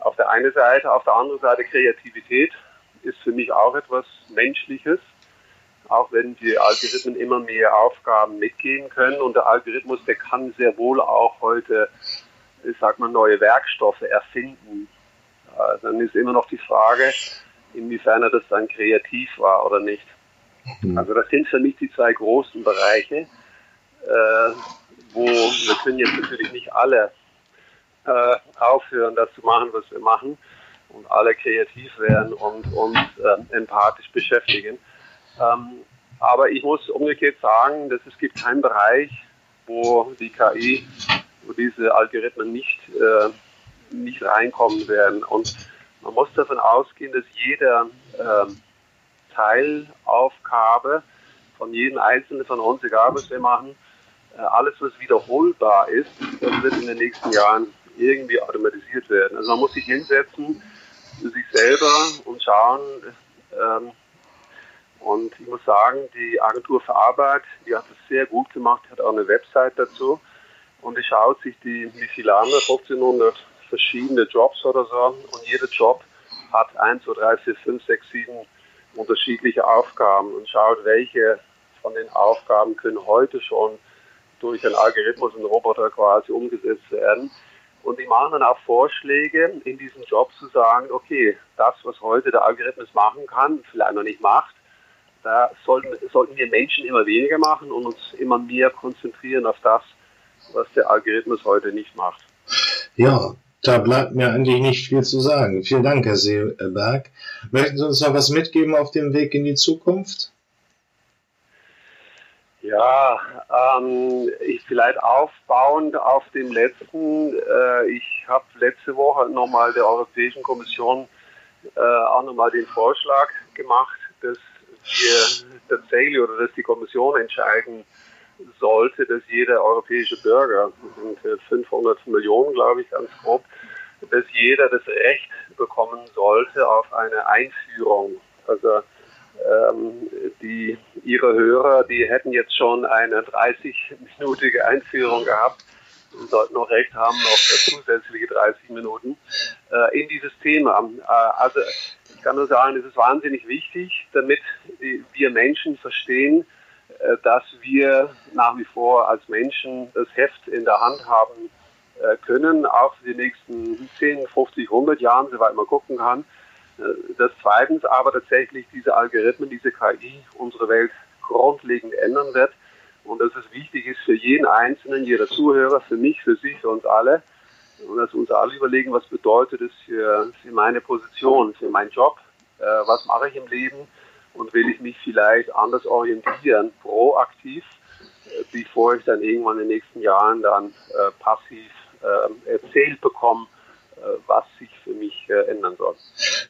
auf der einen Seite. Auf der anderen Seite Kreativität ist für mich auch etwas Menschliches auch wenn die Algorithmen immer mehr Aufgaben mitgehen können. Und der Algorithmus, der kann sehr wohl auch heute, ich sag mal, neue Werkstoffe erfinden. Ja, dann ist immer noch die Frage, inwiefern er das dann kreativ war oder nicht. Mhm. Also das sind für mich die zwei großen Bereiche, äh, wo wir können jetzt natürlich nicht alle äh, aufhören, das zu machen, was wir machen und alle kreativ werden und uns äh, empathisch beschäftigen. Ähm, aber ich muss umgekehrt sagen, dass es gibt keinen Bereich, wo die KI, wo diese Algorithmen nicht, äh, nicht reinkommen werden. Und man muss davon ausgehen, dass jede äh, Teilaufgabe von jedem Einzelnen von uns, egal was wir machen, äh, alles, was wiederholbar ist, das wird in den nächsten Jahren irgendwie automatisiert werden. Also man muss sich hinsetzen sich selber und schauen, ähm, und ich muss sagen, die Agentur für Arbeit, die hat es sehr gut gemacht, hat auch eine Website dazu. Und die schaut sich die, wie viele haben wir, 1500 verschiedene Jobs oder so. Und jeder Job hat 1, 2, 3, 4, 5, 6, 7 unterschiedliche Aufgaben und schaut, welche von den Aufgaben können heute schon durch einen Algorithmus, einen Roboter quasi umgesetzt werden. Und die machen dann auch Vorschläge, in diesem Job zu sagen, okay, das, was heute der Algorithmus machen kann, vielleicht noch nicht macht, da sollten, sollten wir Menschen immer weniger machen und uns immer mehr konzentrieren auf das, was der Algorithmus heute nicht macht. Ja, da bleibt mir eigentlich nicht viel zu sagen. Vielen Dank, Herr Seeberg. Möchten Sie uns noch was mitgeben auf dem Weg in die Zukunft? Ja, ähm, ich vielleicht aufbauend auf dem letzten. Äh, ich habe letzte Woche nochmal der Europäischen Kommission äh, auch nochmal den Vorschlag gemacht, dass wir tatsächlich oder dass die Kommission entscheiden sollte, dass jeder europäische Bürger, sind 500 Millionen, glaube ich, ganz grob, dass jeder das Recht bekommen sollte auf eine Einführung. Also ähm, die, ihre Hörer, die hätten jetzt schon eine 30-minütige Einführung gehabt und sollten noch recht haben auf zusätzliche 30 Minuten äh, in dieses Thema. Äh, also kann nur sagen, es ist wahnsinnig wichtig, damit wir Menschen verstehen, äh, dass wir nach wie vor als Menschen das Heft in der Hand haben äh, können, auch für die nächsten 10, 50, 100 Jahren, soweit man gucken kann. Äh, das zweitens aber tatsächlich diese Algorithmen, diese KI unsere Welt grundlegend ändern wird und dass es wichtig ist für jeden Einzelnen, jeder Zuhörer, für mich, für Sie, für uns alle und dass wir uns alle überlegen, was bedeutet es für, für meine Position, für meinen Job, äh, was mache ich im Leben und will ich mich vielleicht anders orientieren, proaktiv, äh, bevor ich dann irgendwann in den nächsten Jahren dann äh, passiv äh, erzählt bekomme, äh, was sich für mich äh, ändern soll.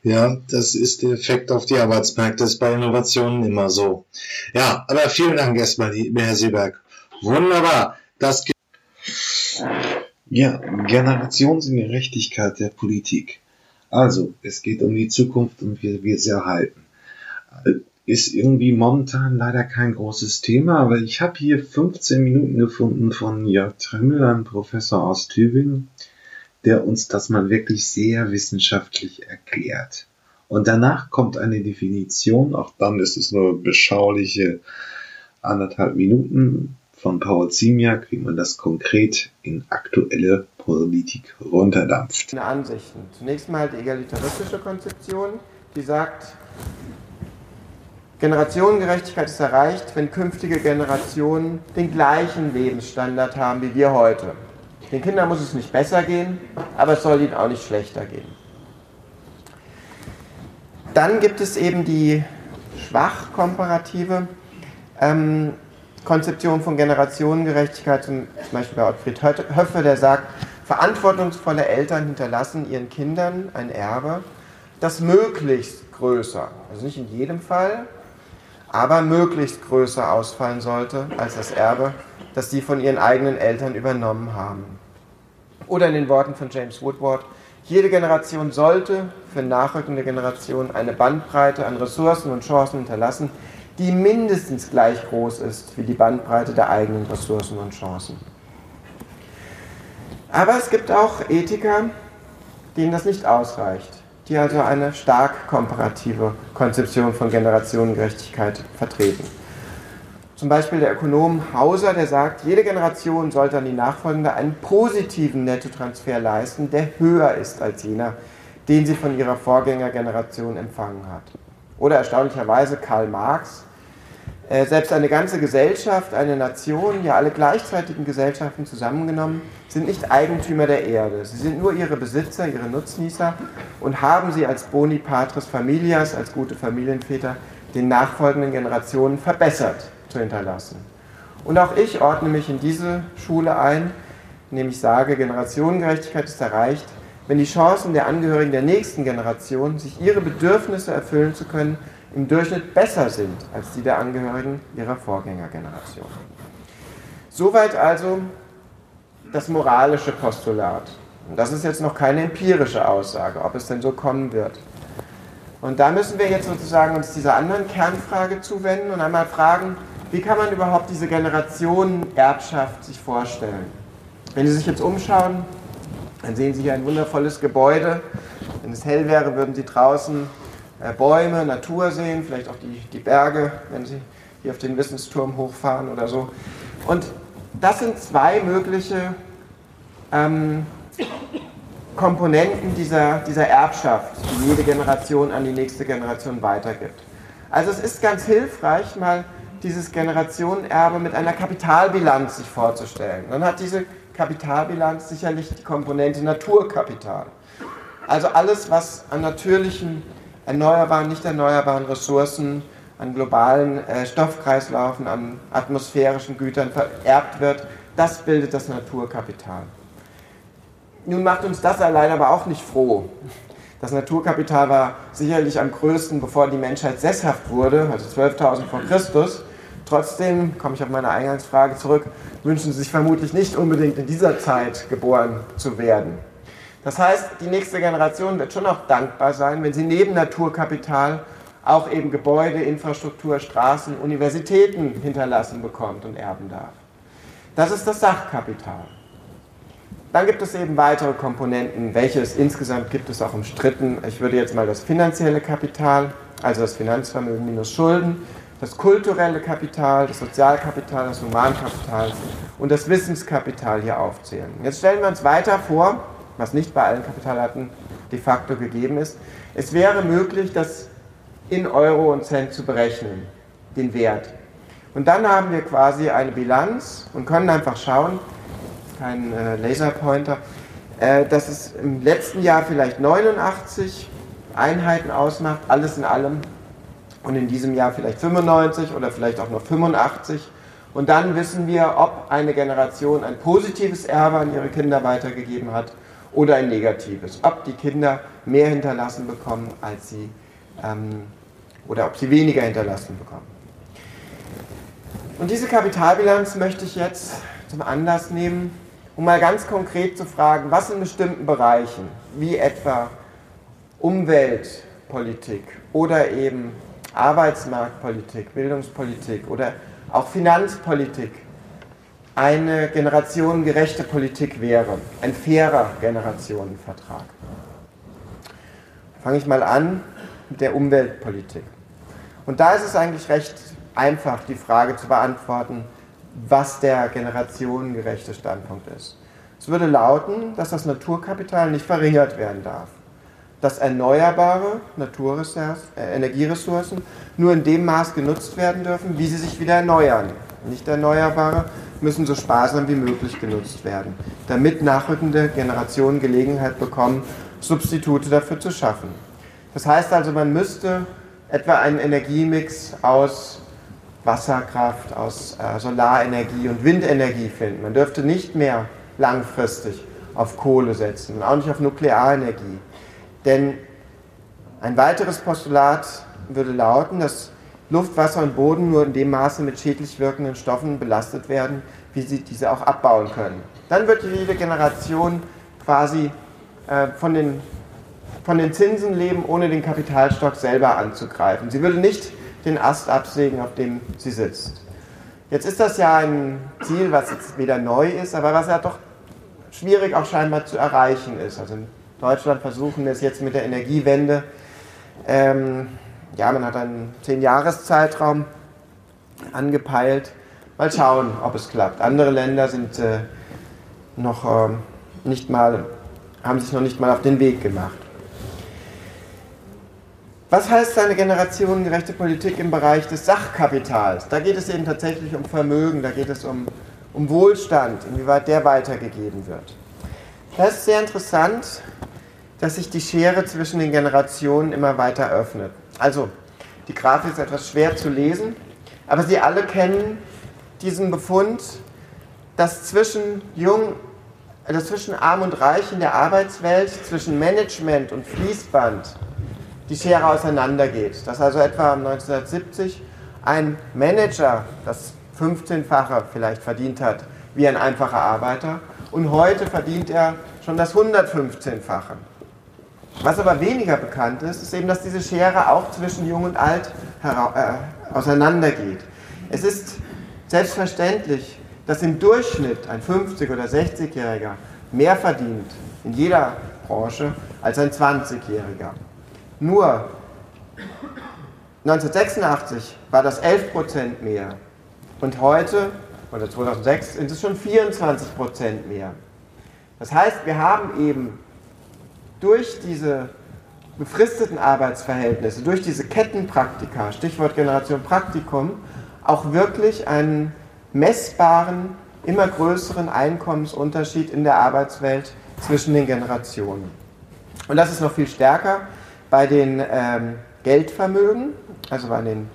Ja, das ist der Effekt auf die Arbeitsmärkte, das ist bei Innovationen immer so. Ja, aber vielen Dank erstmal, Herr Seeberg. Wunderbar. Das ja, Generationsgerechtigkeit der Politik. Also, es geht um die Zukunft und wie wir sie erhalten ist irgendwie momentan leider kein großes Thema, aber ich habe hier 15 Minuten gefunden von Jörg Tremmel, einem Professor aus Tübingen, der uns das mal wirklich sehr wissenschaftlich erklärt. Und danach kommt eine Definition, auch dann ist es nur beschauliche anderthalb Minuten von Paul Ziemiak, wie man das konkret in aktuelle Politik runterdampft. Ansichten. Zunächst mal die egalitaristische Konzeption, die sagt, Generationengerechtigkeit ist erreicht, wenn künftige Generationen den gleichen Lebensstandard haben wie wir heute. Den Kindern muss es nicht besser gehen, aber es soll ihnen auch nicht schlechter gehen. Dann gibt es eben die schwach komparative ähm, Konzeption von Generationengerechtigkeit, zum, Beispiel bei Ottfried Höffe, der sagt, verantwortungsvolle Eltern hinterlassen ihren Kindern ein Erbe, das möglichst größer, also nicht in jedem Fall, aber möglichst größer ausfallen sollte als das Erbe, das sie von ihren eigenen Eltern übernommen haben. Oder in den Worten von James Woodward, jede Generation sollte für nachrückende Generationen eine Bandbreite an Ressourcen und Chancen hinterlassen, die mindestens gleich groß ist wie die Bandbreite der eigenen Ressourcen und Chancen. Aber es gibt auch Ethiker, denen das nicht ausreicht die also eine stark komparative Konzeption von Generationengerechtigkeit vertreten. Zum Beispiel der Ökonom Hauser, der sagt, jede Generation sollte an die Nachfolgende einen positiven Nettotransfer leisten, der höher ist als jener, den sie von ihrer Vorgängergeneration empfangen hat. Oder erstaunlicherweise Karl Marx, äh, selbst eine ganze Gesellschaft, eine Nation, ja alle gleichzeitigen Gesellschaften zusammengenommen, sind nicht Eigentümer der Erde. Sie sind nur ihre Besitzer, ihre Nutznießer und haben sie als Boni Patris Familias, als gute Familienväter, den nachfolgenden Generationen verbessert zu hinterlassen. Und auch ich ordne mich in diese Schule ein, indem ich sage, Generationengerechtigkeit ist erreicht, wenn die Chancen der Angehörigen der nächsten Generation, sich ihre Bedürfnisse erfüllen zu können, im Durchschnitt besser sind als die der Angehörigen ihrer Vorgängergeneration. Soweit also das moralische Postulat. Und das ist jetzt noch keine empirische Aussage, ob es denn so kommen wird. Und da müssen wir jetzt sozusagen uns dieser anderen Kernfrage zuwenden und einmal fragen, wie kann man überhaupt diese Generationenerbschaft sich vorstellen? Wenn Sie sich jetzt umschauen, dann sehen Sie hier ein wundervolles Gebäude. Wenn es hell wäre, würden Sie draußen äh, Bäume, Natur sehen, vielleicht auch die, die Berge, wenn Sie hier auf den Wissensturm hochfahren oder so. Und das sind zwei mögliche ähm, Komponenten dieser, dieser Erbschaft, die jede Generation an die nächste Generation weitergibt. Also es ist ganz hilfreich, mal dieses Generationenerbe mit einer Kapitalbilanz sich vorzustellen. Dann hat diese Kapitalbilanz sicherlich die Komponente Naturkapital. Also alles, was an natürlichen erneuerbaren, nicht erneuerbaren Ressourcen, an globalen äh, Stoffkreislaufen, an atmosphärischen Gütern vererbt wird, das bildet das Naturkapital. Nun macht uns das allein aber auch nicht froh. Das Naturkapital war sicherlich am größten, bevor die Menschheit sesshaft wurde, also 12.000 vor Christus. Trotzdem, komme ich auf meine Eingangsfrage zurück, wünschen Sie sich vermutlich nicht unbedingt in dieser Zeit geboren zu werden. Das heißt, die nächste Generation wird schon auch dankbar sein, wenn sie neben Naturkapital auch eben Gebäude, Infrastruktur, Straßen, Universitäten hinterlassen bekommt und erben darf. Das ist das Sachkapital. Dann gibt es eben weitere Komponenten, welche es insgesamt gibt es auch umstritten. Ich würde jetzt mal das finanzielle Kapital, also das Finanzvermögen minus Schulden, das kulturelle Kapital, das Sozialkapital, das Humankapital und das Wissenskapital hier aufzählen. Jetzt stellen wir uns weiter vor, was nicht bei allen Kapitalarten de facto gegeben ist. Es wäre möglich, das in Euro und Cent zu berechnen, den Wert. Und dann haben wir quasi eine Bilanz und können einfach schauen, kein äh, Laserpointer, äh, dass es im letzten Jahr vielleicht 89 Einheiten ausmacht, alles in allem, und in diesem Jahr vielleicht 95 oder vielleicht auch nur 85. Und dann wissen wir, ob eine Generation ein positives Erbe an ihre Kinder weitergegeben hat oder ein negatives. Ob die Kinder mehr hinterlassen bekommen, als sie ähm, oder ob sie weniger hinterlassen bekommen. Und diese Kapitalbilanz möchte ich jetzt zum Anlass nehmen, um mal ganz konkret zu fragen, was in bestimmten Bereichen, wie etwa Umweltpolitik oder eben Arbeitsmarktpolitik, Bildungspolitik oder auch Finanzpolitik eine generationengerechte Politik wäre, ein fairer Generationenvertrag. Fange ich mal an mit der Umweltpolitik. Und da ist es eigentlich recht einfach, die Frage zu beantworten, was der generationengerechte Standpunkt ist. Es würde lauten, dass das Naturkapital nicht verringert werden darf. Dass erneuerbare äh, Energieressourcen nur in dem Maß genutzt werden dürfen, wie sie sich wieder erneuern. Nicht erneuerbare müssen so sparsam wie möglich genutzt werden, damit nachrückende Generationen Gelegenheit bekommen, Substitute dafür zu schaffen. Das heißt also, man müsste etwa einen Energiemix aus Wasserkraft, aus äh, Solarenergie und Windenergie finden. Man dürfte nicht mehr langfristig auf Kohle setzen und auch nicht auf Nuklearenergie. Denn ein weiteres Postulat würde lauten, dass Luft, Wasser und Boden nur in dem Maße mit schädlich wirkenden Stoffen belastet werden, wie sie diese auch abbauen können. Dann wird jede Generation quasi äh, von, den, von den Zinsen leben, ohne den Kapitalstock selber anzugreifen. Sie würde nicht den Ast absägen, auf dem sie sitzt. Jetzt ist das ja ein Ziel, was jetzt wieder neu ist, aber was ja doch schwierig auch scheinbar zu erreichen ist. Also Deutschland versuchen es jetzt mit der Energiewende. Ähm, ja, man hat einen 10-Jahres-Zeitraum angepeilt. Mal schauen, ob es klappt. Andere Länder sind äh, noch äh, nicht mal, haben sich noch nicht mal auf den Weg gemacht. Was heißt eine generationengerechte Politik im Bereich des Sachkapitals? Da geht es eben tatsächlich um Vermögen, da geht es um, um Wohlstand, inwieweit der weitergegeben wird. Das ist sehr interessant, dass sich die Schere zwischen den Generationen immer weiter öffnet. Also, die Grafik ist etwas schwer zu lesen, aber Sie alle kennen diesen Befund, dass zwischen jung, dass zwischen Arm und Reich in der Arbeitswelt, zwischen Management und Fließband die Schere auseinandergeht. Dass also etwa 1970 ein Manager das 15-fache vielleicht verdient hat wie ein einfacher Arbeiter und heute verdient er schon das 115-fache. Was aber weniger bekannt ist, ist eben, dass diese Schere auch zwischen Jung und Alt äh, auseinandergeht. Es ist selbstverständlich, dass im Durchschnitt ein 50- oder 60-Jähriger mehr verdient in jeder Branche als ein 20-Jähriger. Nur 1986 war das 11% mehr und heute, oder 2006, sind es schon 24% mehr. Das heißt, wir haben eben durch diese befristeten Arbeitsverhältnisse, durch diese Kettenpraktika, Stichwort Generation Praktikum, auch wirklich einen messbaren, immer größeren Einkommensunterschied in der Arbeitswelt zwischen den Generationen. Und das ist noch viel stärker bei den ähm, Geldvermögen, also bei den,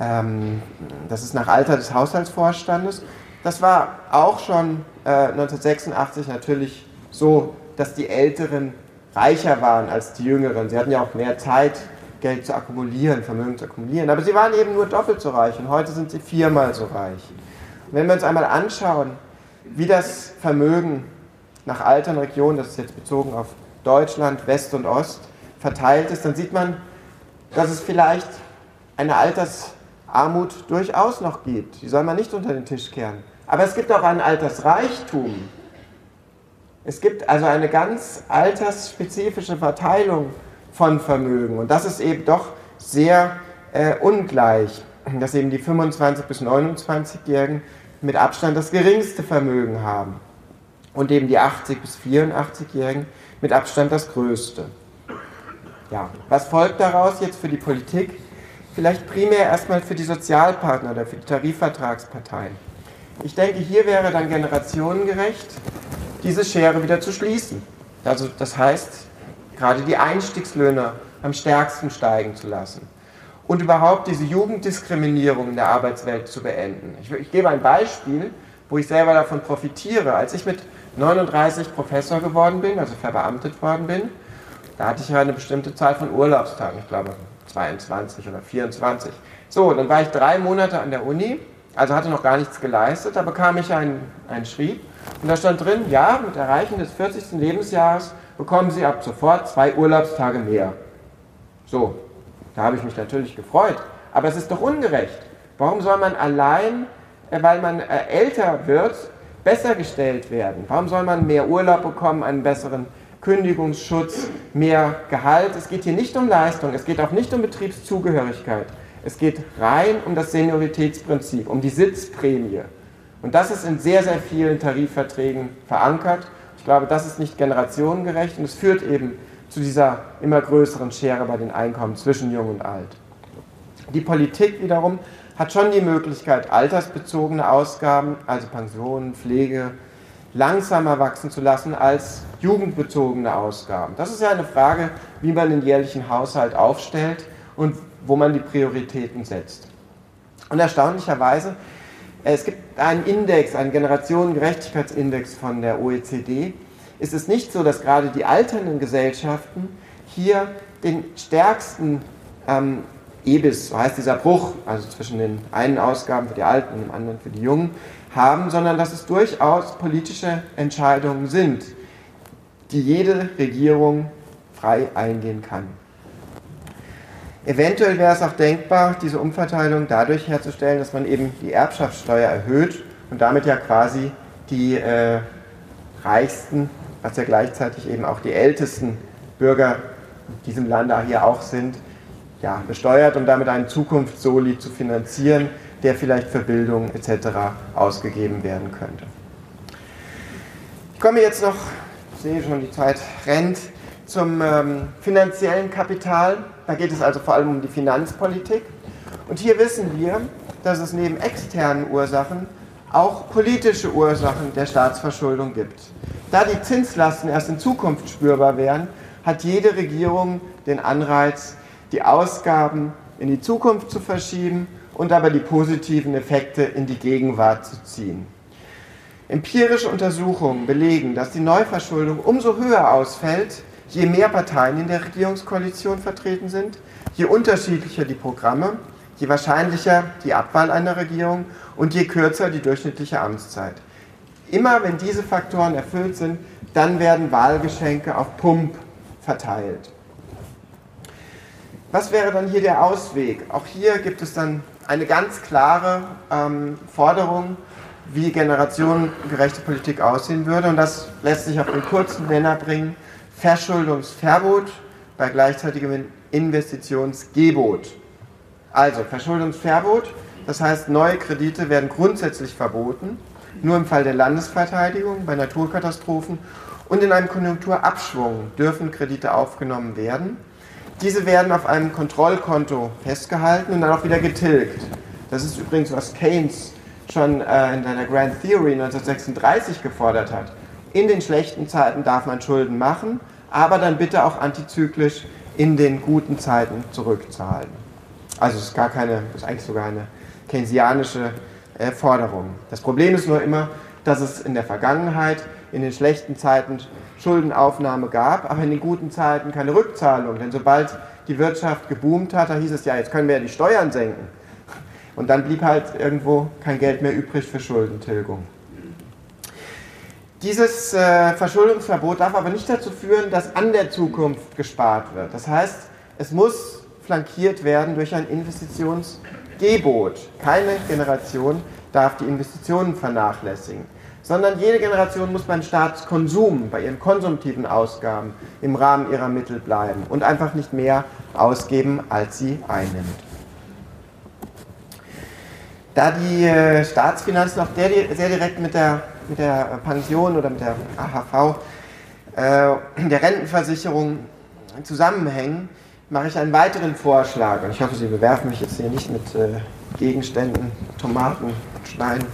ähm, das ist nach Alter des Haushaltsvorstandes. Das war auch schon äh, 1986 natürlich so, dass die Älteren reicher waren als die Jüngeren. Sie hatten ja auch mehr Zeit, Geld zu akkumulieren, Vermögen zu akkumulieren. Aber sie waren eben nur doppelt so reich und heute sind sie viermal so reich. Und wenn wir uns einmal anschauen, wie das Vermögen nach Altern, Regionen, das ist jetzt bezogen auf Deutschland, West und Ost, verteilt ist, dann sieht man, dass es vielleicht eine Altersarmut durchaus noch gibt. Die soll man nicht unter den Tisch kehren. Aber es gibt auch einen Altersreichtum. Es gibt also eine ganz altersspezifische Verteilung von Vermögen. Und das ist eben doch sehr äh, ungleich, dass eben die 25- bis 29-Jährigen mit Abstand das geringste Vermögen haben und eben die 80- bis 84-Jährigen mit Abstand das größte. Ja, was folgt daraus jetzt für die Politik? Vielleicht primär erstmal für die Sozialpartner oder für die Tarifvertragsparteien. Ich denke, hier wäre dann generationengerecht, diese Schere wieder zu schließen. Also das heißt, gerade die Einstiegslöhne am stärksten steigen zu lassen und überhaupt diese Jugenddiskriminierung in der Arbeitswelt zu beenden. Ich, ich, gebe ein Beispiel, wo ich selber davon profitiere. Als ich mit 39 Professor geworden bin, also verbeamtet worden bin, da hatte ich ja eine bestimmte Zahl von Urlaubstagen, ich glaube 22 oder 24. So, dann war ich drei Monate an der Uni, also hatte noch gar nichts geleistet, da bekam ich einen, einen Schrieb und da stand drin, ja, mit Erreichen des 40. Lebensjahres bekommen Sie ab sofort zwei Urlaubstage mehr. So, da habe ich mich natürlich gefreut. Aber es ist doch ungerecht. Warum soll man allein, äh, weil man äh, älter wird, besser gestellt werden? Warum soll man mehr Urlaub bekommen, einen besseren Kündigungsschutz, mehr Gehalt? Es geht hier nicht um Leistung, es geht auch nicht um Betriebszugehörigkeit. Es geht rein um das Senioritätsprinzip, um die Sitzprämie. Und das ist in sehr, sehr vielen Tarifverträgen verankert. Ich glaube, das ist nicht generationengerecht und es führt eben zu dieser immer größeren Schere bei den Einkommen zwischen Jung und Alt. Die Politik wiederum hat schon die Möglichkeit, altersbezogene Ausgaben, also Pensionen, Pflege, langsamer wachsen zu lassen als jugendbezogene Ausgaben. Das ist ja eine Frage, wie man den jährlichen Haushalt aufstellt und wo man die Prioritäten setzt. Und erstaunlicherweise es gibt einen Index, einen Generationengerechtigkeitsindex von der OECD. Ist es nicht so, dass gerade die alternden Gesellschaften hier den stärksten ähm, EBIS, so heißt dieser Bruch, also zwischen den einen Ausgaben für die Alten und dem anderen für die Jungen, haben, sondern dass es durchaus politische Entscheidungen sind, die jede Regierung frei eingehen kann. Eventuell wäre es auch denkbar, diese Umverteilung dadurch herzustellen, dass man eben die Erbschaftssteuer erhöht und damit ja quasi die äh, reichsten, was ja gleichzeitig eben auch die ältesten Bürger in diesem Lande hier auch sind, ja, besteuert, um damit einen Zukunftssoli zu finanzieren, der vielleicht für Bildung etc. ausgegeben werden könnte. Ich komme jetzt noch, ich sehe schon, die Zeit rennt, zum ähm, finanziellen Kapital. Da geht es also vor allem um die Finanzpolitik. Und hier wissen wir, dass es neben externen Ursachen auch politische Ursachen der Staatsverschuldung gibt. Da die Zinslasten erst in Zukunft spürbar werden, hat jede Regierung den Anreiz, die Ausgaben in die Zukunft zu verschieben und aber die positiven Effekte in die Gegenwart zu ziehen. Empirische Untersuchungen belegen, dass die Neuverschuldung umso höher ausfällt, je mehr Parteien in der Regierungskoalition vertreten sind, je unterschiedlicher die Programme, je wahrscheinlicher die Abwahl einer Regierung und je kürzer die durchschnittliche Amtszeit. Immer wenn diese Faktoren erfüllt sind, dann werden Wahlgeschenke auf Pump verteilt. Was wäre dann hier der Ausweg? Auch hier gibt es dann eine ganz klare ähm, Forderung, wie generationengerechte Politik aussehen würde. Und das lässt sich auf den kurzen Nenner bringen. Verschuldungsverbot bei gleichzeitigem Investitionsgebot. Also Verschuldungsverbot, das heißt, neue Kredite werden grundsätzlich verboten, nur im Fall der Landesverteidigung, bei Naturkatastrophen und in einem Konjunkturabschwung dürfen Kredite aufgenommen werden. Diese werden auf einem Kontrollkonto festgehalten und dann auch wieder getilgt. Das ist übrigens, was Keynes schon äh, in seiner Grand Theory 1936 gefordert hat. In den schlechten Zeiten darf man Schulden machen, aber dann bitte auch antizyklisch in den guten Zeiten zurückzahlen. Also es ist gar keine, ist eigentlich sogar eine keynesianische äh, Forderung. Das Problem ist nur immer, dass es in der Vergangenheit, in den schlechten Zeiten Schuldenaufnahme gab, aber in den guten Zeiten keine Rückzahlung. Denn sobald die Wirtschaft geboomt hat, da hieß es ja, jetzt können wir ja die Steuern senken. Und dann blieb halt irgendwo kein Geld mehr übrig für Schuldentilgung. Dieses äh, Verschuldungsverbot darf aber nicht dazu führen, dass an der Zukunft gespart wird. Das heißt, es muss flankiert werden durch ein Investitionsgebot. Keine Generation darf die Investitionen vernachlässigen, sondern jede Generation muss beim Staatskonsum, bei ihren konsumtiven Ausgaben im Rahmen ihrer Mittel bleiben und einfach nicht mehr ausgeben, als sie einnimmt. Da die äh, Staatsfinanzen auch sehr direkt mit der, mit der Pension oder mit der AHV, äh, der Rentenversicherung zusammenhängen, mache ich einen weiteren Vorschlag. Und ich hoffe, Sie bewerfen mich jetzt hier nicht mit äh, Gegenständen, Tomaten, Steinen.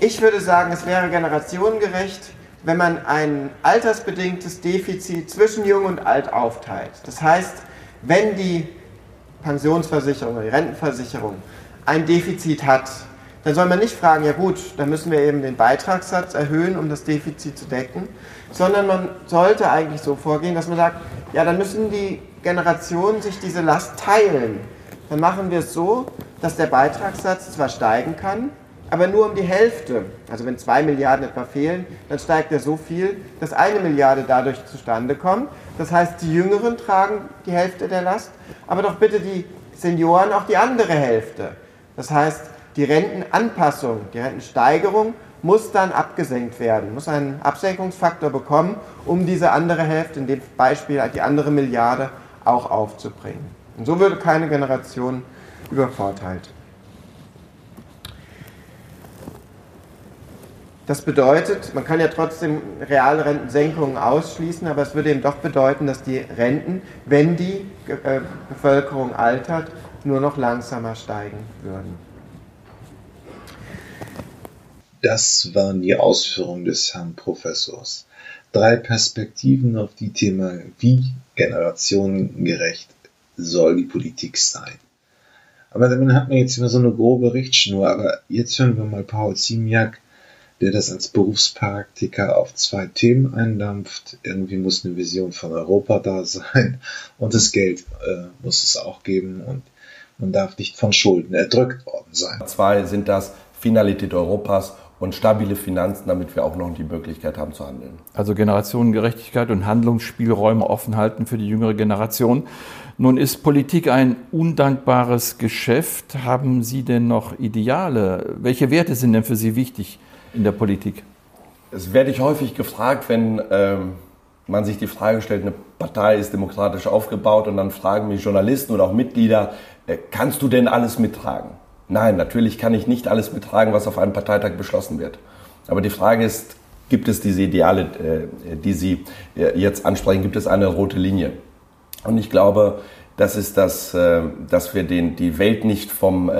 Ich würde sagen, es wäre generationengerecht, wenn man ein altersbedingtes Defizit zwischen Jung und Alt aufteilt. Das heißt, wenn die Pensionsversicherung oder die Rentenversicherung ein Defizit hat, dann soll man nicht fragen, ja gut, dann müssen wir eben den Beitragssatz erhöhen, um das Defizit zu decken, sondern man sollte eigentlich so vorgehen, dass man sagt, ja, dann müssen die Generationen sich diese Last teilen. Dann machen wir es so, dass der Beitragssatz zwar steigen kann, aber nur um die Hälfte. Also wenn zwei Milliarden etwa fehlen, dann steigt er so viel, dass eine Milliarde dadurch zustande kommt. Das heißt, die Jüngeren tragen die Hälfte der Last, aber doch bitte die Senioren auch die andere Hälfte. Das heißt, die Rentenanpassung, die Rentensteigerung muss dann abgesenkt werden, muss einen Absenkungsfaktor bekommen, um diese andere Hälfte, in dem Beispiel die andere Milliarde, auch aufzubringen. Und so würde keine Generation übervorteilt. Das bedeutet, man kann ja trotzdem reale Rentensenkungen ausschließen, aber es würde eben doch bedeuten, dass die Renten, wenn die äh, Bevölkerung altert, nur noch langsamer steigen würden. Das waren die Ausführungen des Herrn Professors. Drei Perspektiven auf die Thema, wie generationengerecht soll die Politik sein. Aber dann hat man jetzt immer so eine grobe Richtschnur. Aber jetzt hören wir mal Paul Ziemiak, der das als Berufspraktiker auf zwei Themen eindampft. Irgendwie muss eine Vision von Europa da sein und das Geld äh, muss es auch geben und man darf nicht von Schulden erdrückt worden sein. Zwei sind das Finalität Europas und stabile Finanzen, damit wir auch noch die Möglichkeit haben zu handeln. Also Generationengerechtigkeit und Handlungsspielräume offen halten für die jüngere Generation. Nun ist Politik ein undankbares Geschäft. Haben Sie denn noch Ideale? Welche Werte sind denn für Sie wichtig in der Politik? Es werde ich häufig gefragt, wenn ähm, man sich die Frage stellt, eine Partei ist demokratisch aufgebaut und dann fragen mich Journalisten oder auch Mitglieder, äh, kannst du denn alles mittragen? Nein, natürlich kann ich nicht alles mittragen, was auf einem Parteitag beschlossen wird. Aber die Frage ist, gibt es diese Ideale, äh, die Sie äh, jetzt ansprechen, gibt es eine rote Linie? Und ich glaube, das ist das, äh, dass wir den, die Welt nicht vom,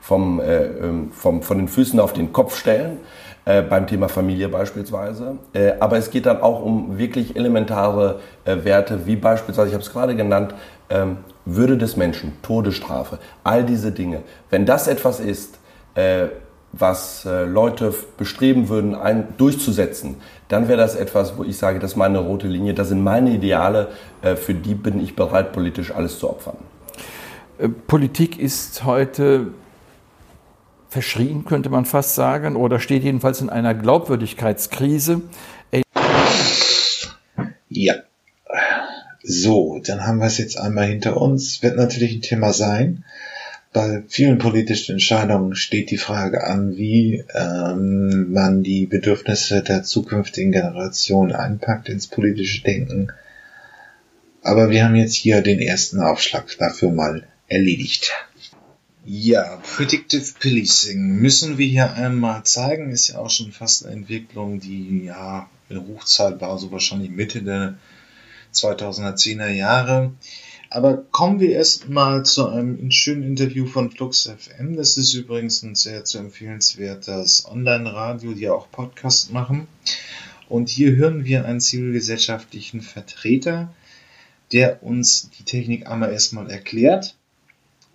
vom, ähm, vom, von den Füßen auf den Kopf stellen, beim Thema Familie beispielsweise. aber es geht dann auch um wirklich elementare Werte, wie beispielsweise, ich habe es gerade genannt, ähm, würde des Menschen, Todesstrafe, all diese Dinge. Wenn das etwas ist, äh, was äh, Leute bestreben würden, ein, durchzusetzen, dann wäre das etwas, wo ich sage, das ist meine rote Linie, das sind meine Ideale, äh, für die bin ich bereit, politisch alles zu opfern. Äh, Politik ist heute verschrien, könnte man fast sagen, oder steht jedenfalls in einer Glaubwürdigkeitskrise. Ja, so, dann haben wir es jetzt einmal hinter uns. Wird natürlich ein Thema sein. Bei vielen politischen Entscheidungen steht die Frage an, wie ähm, man die Bedürfnisse der zukünftigen Generation einpackt ins politische Denken. Aber wir haben jetzt hier den ersten Aufschlag dafür mal erledigt. Ja, Predictive Policing müssen wir hier einmal zeigen, ist ja auch schon fast eine Entwicklung, die ja in Hochzeit war, so wahrscheinlich Mitte der 2010er Jahre. Aber kommen wir erstmal zu einem schönen Interview von Flux FM. Das ist übrigens ein sehr zu empfehlenswertes Online-Radio, die auch Podcast machen. Und hier hören wir einen zivilgesellschaftlichen Vertreter, der uns die Technik einmal erstmal erklärt,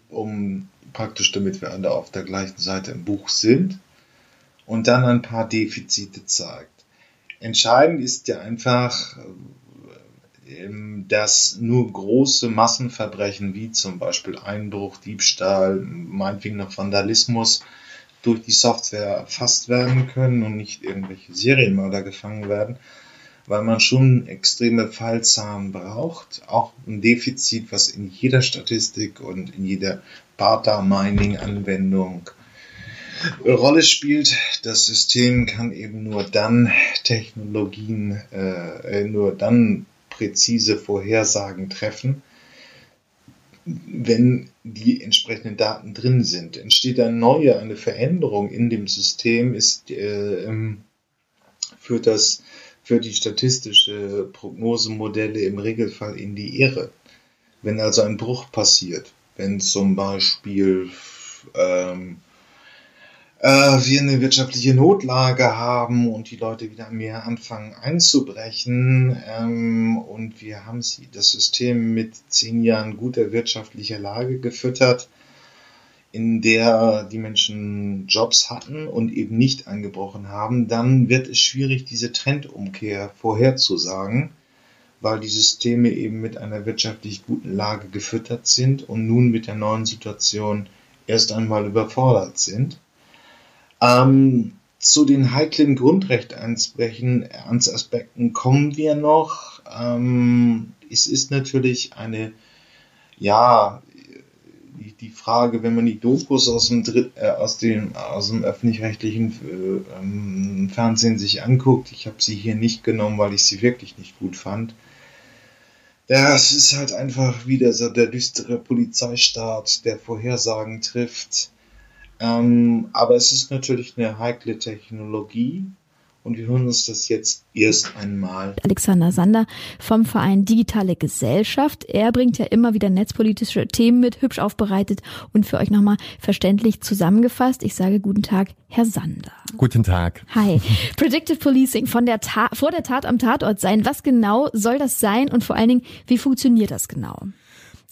um praktisch damit wir alle auf der gleichen Seite im Buch sind. und dann ein paar Defizite zeigt. Entscheidend ist ja einfach, dass nur große Massenverbrechen wie zum Beispiel Einbruch, Diebstahl, meinetwegen noch Vandalismus durch die Software erfasst werden können und nicht irgendwelche Serienmörder gefangen werden, weil man schon extreme Fallzahlen braucht, auch ein Defizit, was in jeder Statistik und in jeder Data Mining Anwendung Rolle spielt. Das System kann eben nur dann Technologien, äh, nur dann präzise Vorhersagen treffen, wenn die entsprechenden Daten drin sind. Entsteht eine neue, eine Veränderung in dem System, ist, äh, führt das für die statistische Prognosemodelle im Regelfall in die Irre. Wenn also ein Bruch passiert, wenn zum Beispiel ähm, äh, wir eine wirtschaftliche Notlage haben und die Leute wieder mehr anfangen einzubrechen ähm, und wir haben sie, das System mit zehn Jahren guter wirtschaftlicher Lage gefüttert, in der die Menschen Jobs hatten und eben nicht eingebrochen haben, dann wird es schwierig, diese Trendumkehr vorherzusagen, weil die Systeme eben mit einer wirtschaftlich guten Lage gefüttert sind und nun mit der neuen Situation erst einmal überfordert sind. Ähm, zu den heiklen Grundrechtsaspekten kommen wir noch. Ähm, es ist natürlich eine, ja, die, Frage, wenn man die Dokus aus dem, äh, aus dem, aus dem öffentlich-rechtlichen äh, ähm, Fernsehen sich anguckt, ich habe sie hier nicht genommen, weil ich sie wirklich nicht gut fand. Das ist halt einfach wieder so der düstere Polizeistaat, der Vorhersagen trifft ähm, aber es ist natürlich eine heikle Technologie und wir hören uns das jetzt erst einmal. Alexander Sander vom Verein Digitale Gesellschaft. Er bringt ja immer wieder netzpolitische Themen mit, hübsch aufbereitet und für euch nochmal verständlich zusammengefasst. Ich sage guten Tag, Herr Sander. Guten Tag. Hi. [LAUGHS] Predictive Policing von der Tat, vor der Tat am Tatort sein. Was genau soll das sein und vor allen Dingen, wie funktioniert das genau?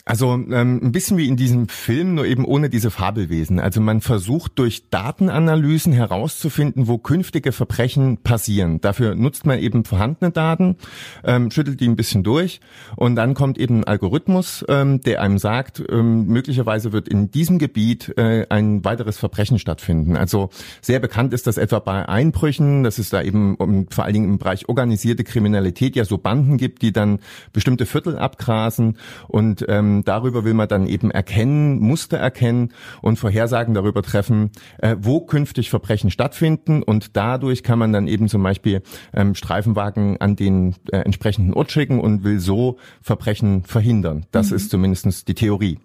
Also ähm, ein bisschen wie in diesem Film, nur eben ohne diese Fabelwesen. Also man versucht durch Datenanalysen herauszufinden, wo künftige Verbrechen passieren. Dafür nutzt man eben vorhandene Daten, ähm, schüttelt die ein bisschen durch und dann kommt eben ein Algorithmus, ähm, der einem sagt, ähm, möglicherweise wird in diesem Gebiet äh, ein weiteres Verbrechen stattfinden. Also sehr bekannt ist das etwa bei Einbrüchen, dass es da eben um, vor allen Dingen im Bereich organisierte Kriminalität ja so Banden gibt, die dann bestimmte Viertel abgrasen und ähm, darüber will man dann eben erkennen, Muster erkennen und Vorhersagen darüber treffen, äh, wo künftig Verbrechen stattfinden und dadurch kann man dann eben zum Beispiel ähm, Streifenwagen an den äh, entsprechenden Ort schicken und will so Verbrechen verhindern. Das mhm. ist zumindest die Theorie.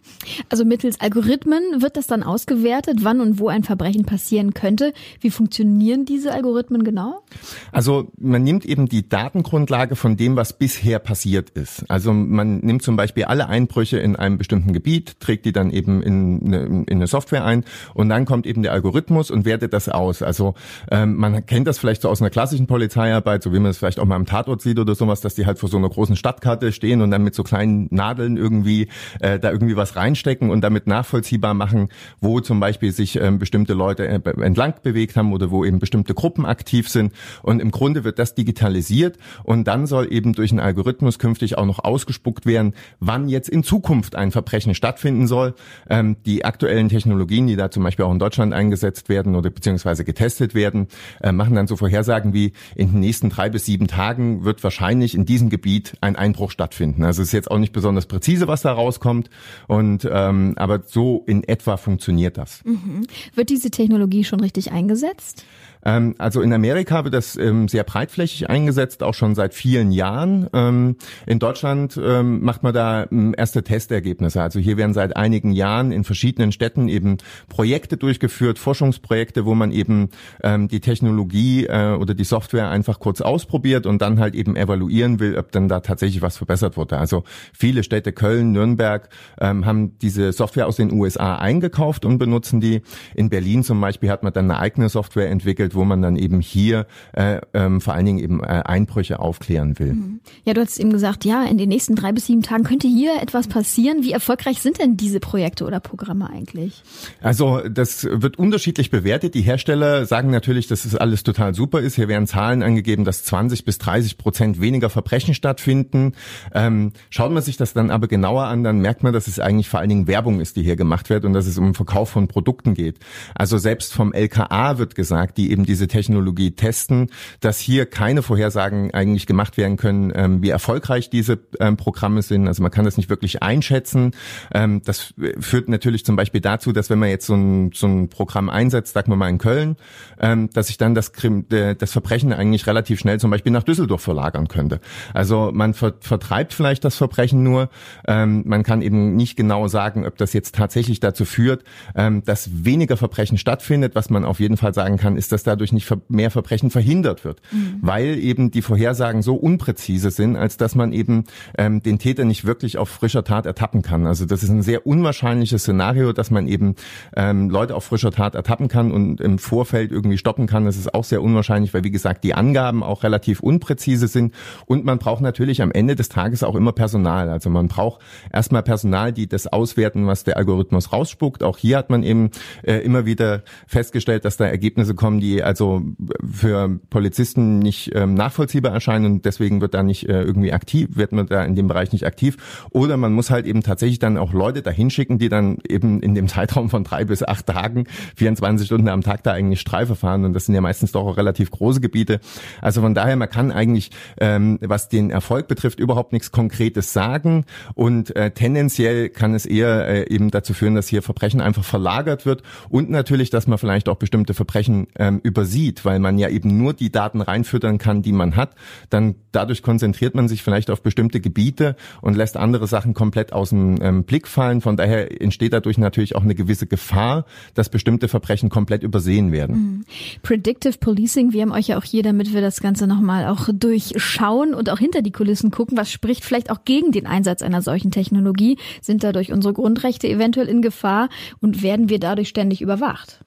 Also mittels Algorithmen wird das dann ausgewertet, wann und wo ein Verbrechen passieren könnte. Wie funktionieren diese Algorithmen genau? Also man nimmt eben die Datengrundlage von dem, was bisher passiert ist. Also man nimmt zum Beispiel alle Einbrüche in einem bestimmten Gebiet, trägt die dann eben in eine, in eine Software ein und dann kommt eben der Algorithmus und wertet das aus. Also ähm, man kennt das vielleicht so aus einer klassischen Polizeiarbeit, so wie man es vielleicht auch mal im Tatort sieht oder sowas, dass die halt vor so einer großen Stadtkarte stehen und dann mit so kleinen Nadeln irgendwie äh, da irgendwie was reinstecken und damit nachvollziehbar machen, wo zum Beispiel sich ähm, bestimmte Leute äh, entlang bewegt haben oder wo eben bestimmte Gruppen aktiv sind. Und im Grunde wird das digitalisiert und dann soll eben durch einen Algorithmus künftig auch noch ausgespuckt werden, wann jetzt in Zukunft Zukunft ein Verbrechen stattfinden soll. Ähm, die aktuellen Technologien, die da zum Beispiel auch in Deutschland eingesetzt werden oder beziehungsweise getestet werden, äh, machen dann so Vorhersagen wie in den nächsten drei bis sieben Tagen wird wahrscheinlich in diesem Gebiet ein Einbruch stattfinden. Also es ist jetzt auch nicht besonders präzise, was da rauskommt. Und ähm, aber so in etwa funktioniert das. Mhm. Wird diese Technologie schon richtig eingesetzt? Ähm, also in Amerika wird das ähm, sehr breitflächig eingesetzt, auch schon seit vielen Jahren. Ähm, in Deutschland ähm, macht man da ähm, erste Testergebnisse. Also hier werden seit einigen Jahren in verschiedenen Städten eben Projekte durchgeführt, Forschungsprojekte, wo man eben ähm, die Technologie äh, oder die Software einfach kurz ausprobiert und dann halt eben evaluieren will, ob dann da tatsächlich was verbessert wurde. Also viele Städte, Köln, Nürnberg, haben diese Software aus den USA eingekauft und benutzen die. In Berlin zum Beispiel hat man dann eine eigene Software entwickelt, entwickelt, wo man dann eben hier äh, ähm, vor allen Dingen eben äh, Einbrüche aufklären will. Mhm. Ja, du hast eben gesagt, ja, in den nächsten drei bis sieben Tagen könnte hier etwas passieren. Wie erfolgreich sind denn diese Projekte oder Programme eigentlich? Also das wird unterschiedlich bewertet. Die Hersteller sagen natürlich, dass es alles total super ist. Hier werden Zahlen angegeben, dass 20 bis 30 Prozent weniger Verbrechen stattfinden. Ähm, schaut man sich das dann aber genauer an, dann merkt man, dass es eigentlich vor allen Dingen Werbung ist, die hier gemacht wird und dass es um den Verkauf von Produkten geht. Also selbst vom LKA wird gesagt, die eben diese Technologie testen, dass hier keine Vorhersagen eigentlich gemacht werden können, ähm, wie erfolgreich diese ähm, Programme sind. Also man kann das nicht wirklich einschätzen. Ähm, das führt natürlich zum Beispiel dazu, dass wenn man jetzt so ein, so ein Programm einsetzt, sagen wir mal in Köln, ähm, dass sich dann das, das Verbrechen eigentlich relativ schnell zum Beispiel nach Düsseldorf verlagern könnte. Also man ver vertreibt vielleicht das Verbrechen nur. Ähm, man kann eben nicht genau sagen, ob das jetzt tatsächlich dazu führt, ähm, dass weniger Verbrechen stattfindet. Was man auf jeden Fall sagen kann, ist, dass dadurch nicht mehr Verbrechen verhindert wird, mhm. weil eben die Vorhersagen so unpräzise sind, als dass man eben ähm, den Täter nicht wirklich auf frischer Tat ertappen kann. Also das ist ein sehr unwahrscheinliches Szenario, dass man eben ähm, Leute auf frischer Tat ertappen kann und im Vorfeld irgendwie stoppen kann. Das ist auch sehr unwahrscheinlich, weil wie gesagt die Angaben auch relativ unpräzise sind und man braucht natürlich am Ende des Tages auch immer Personal. Also man braucht erstmal Personal, die das auswerten, was der Algorithmus rausspuckt. Auch hier hat man eben äh, immer wieder festgestellt, dass da Ergebnisse kommen, die also für Polizisten nicht ähm, nachvollziehbar erscheinen und deswegen wird da nicht äh, irgendwie aktiv, wird man da in dem Bereich nicht aktiv. Oder man muss halt eben tatsächlich dann auch Leute dahin schicken, die dann eben in dem [LAUGHS] Zeitraum von drei bis acht Tagen, 24 Stunden am Tag da eigentlich Streife fahren und das sind ja meistens doch auch relativ große Gebiete. Also von daher, man kann eigentlich, ähm, was den Erfolg betrifft, überhaupt nichts Konkretes sagen und äh, tendenziell kann es eher äh, eben dazu führen, dass hier Verbrechen einfach verlagert wird und natürlich, dass man vielleicht auch bestimmte Verbrechen ähm, übersieht, weil man ja eben nur die Daten reinfüttern kann, die man hat. Dann dadurch konzentriert man sich vielleicht auf bestimmte Gebiete und lässt andere Sachen komplett aus dem ähm, Blick fallen. Von daher entsteht dadurch natürlich auch eine gewisse Gefahr, dass bestimmte Verbrechen komplett übersehen werden. Mhm. Predictive Policing, wir haben euch ja auch hier, damit wir das Ganze nochmal auch durchschauen und auch hinter die Kulissen gucken, was spricht vielleicht auch gegen den Einsatz einer solchen Technologie? Sind dadurch unsere Grundrechte eventuell in Gefahr und werden wir dadurch ständig überwacht?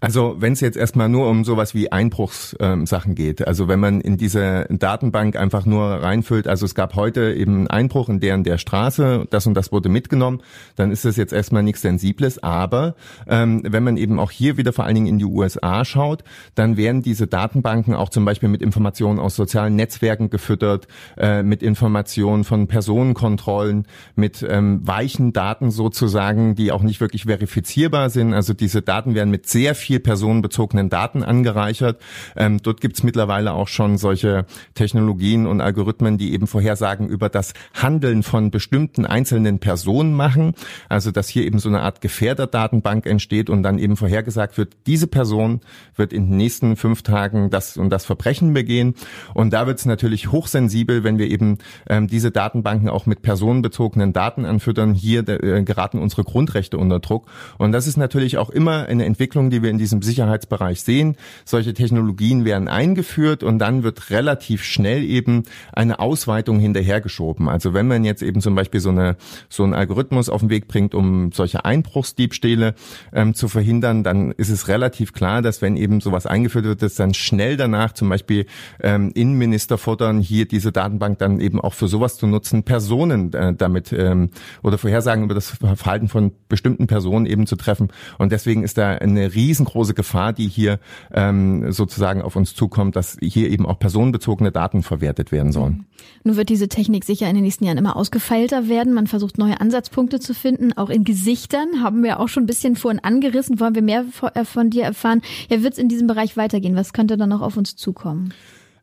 Also wenn es jetzt erstmal nur um sowas wie Einbruchssachen ähm, geht, also wenn man in diese Datenbank einfach nur reinfüllt, also es gab heute eben einen Einbruch in der der Straße, das und das wurde mitgenommen, dann ist das jetzt erstmal nichts Sensibles. Aber ähm, wenn man eben auch hier wieder vor allen Dingen in die USA schaut, dann werden diese Datenbanken auch zum Beispiel mit Informationen aus sozialen Netzwerken gefüttert, äh, mit Informationen von Personenkontrollen, mit ähm, weichen Daten sozusagen, die auch nicht wirklich verifizierbar sind. Also diese Daten werden mit sehr viel personenbezogenen Daten angereichert. Ähm, dort gibt es mittlerweile auch schon solche Technologien und Algorithmen, die eben Vorhersagen über das Handeln von bestimmten einzelnen Personen machen. Also dass hier eben so eine Art Gefährderdatenbank entsteht und dann eben vorhergesagt wird, diese Person wird in den nächsten fünf Tagen das und das Verbrechen begehen. Und da wird es natürlich hochsensibel, wenn wir eben ähm, diese Datenbanken auch mit personenbezogenen Daten anfüttern. Hier äh, geraten unsere Grundrechte unter Druck. Und das ist natürlich auch immer eine Entwicklung, die wir in diesem Sicherheitsbereich sehen. Solche Technologien werden eingeführt und dann wird relativ schnell eben eine Ausweitung hinterhergeschoben. Also wenn man jetzt eben zum Beispiel so eine so einen Algorithmus auf den Weg bringt, um solche Einbruchsdiebstähle ähm, zu verhindern, dann ist es relativ klar, dass wenn eben sowas eingeführt wird, dass dann schnell danach zum Beispiel ähm, Innenminister fordern, hier diese Datenbank dann eben auch für sowas zu nutzen, Personen äh, damit ähm, oder Vorhersagen über das Verhalten von bestimmten Personen eben zu treffen. Und deswegen ist da eine riesengroße Gefahr, die hier ähm, sozusagen auf uns zukommt, dass hier eben auch personenbezogene Daten verwertet werden sollen. Mhm. Nun wird diese Technik sicher in den nächsten Jahren immer ausgefeilter werden. Man versucht neue Ansatzpunkte zu finden, auch in Gesichtern. Haben wir auch schon ein bisschen vorhin angerissen. Wollen wir mehr äh, von dir erfahren? Ja, wird es in diesem Bereich weitergehen? Was könnte dann noch auf uns zukommen?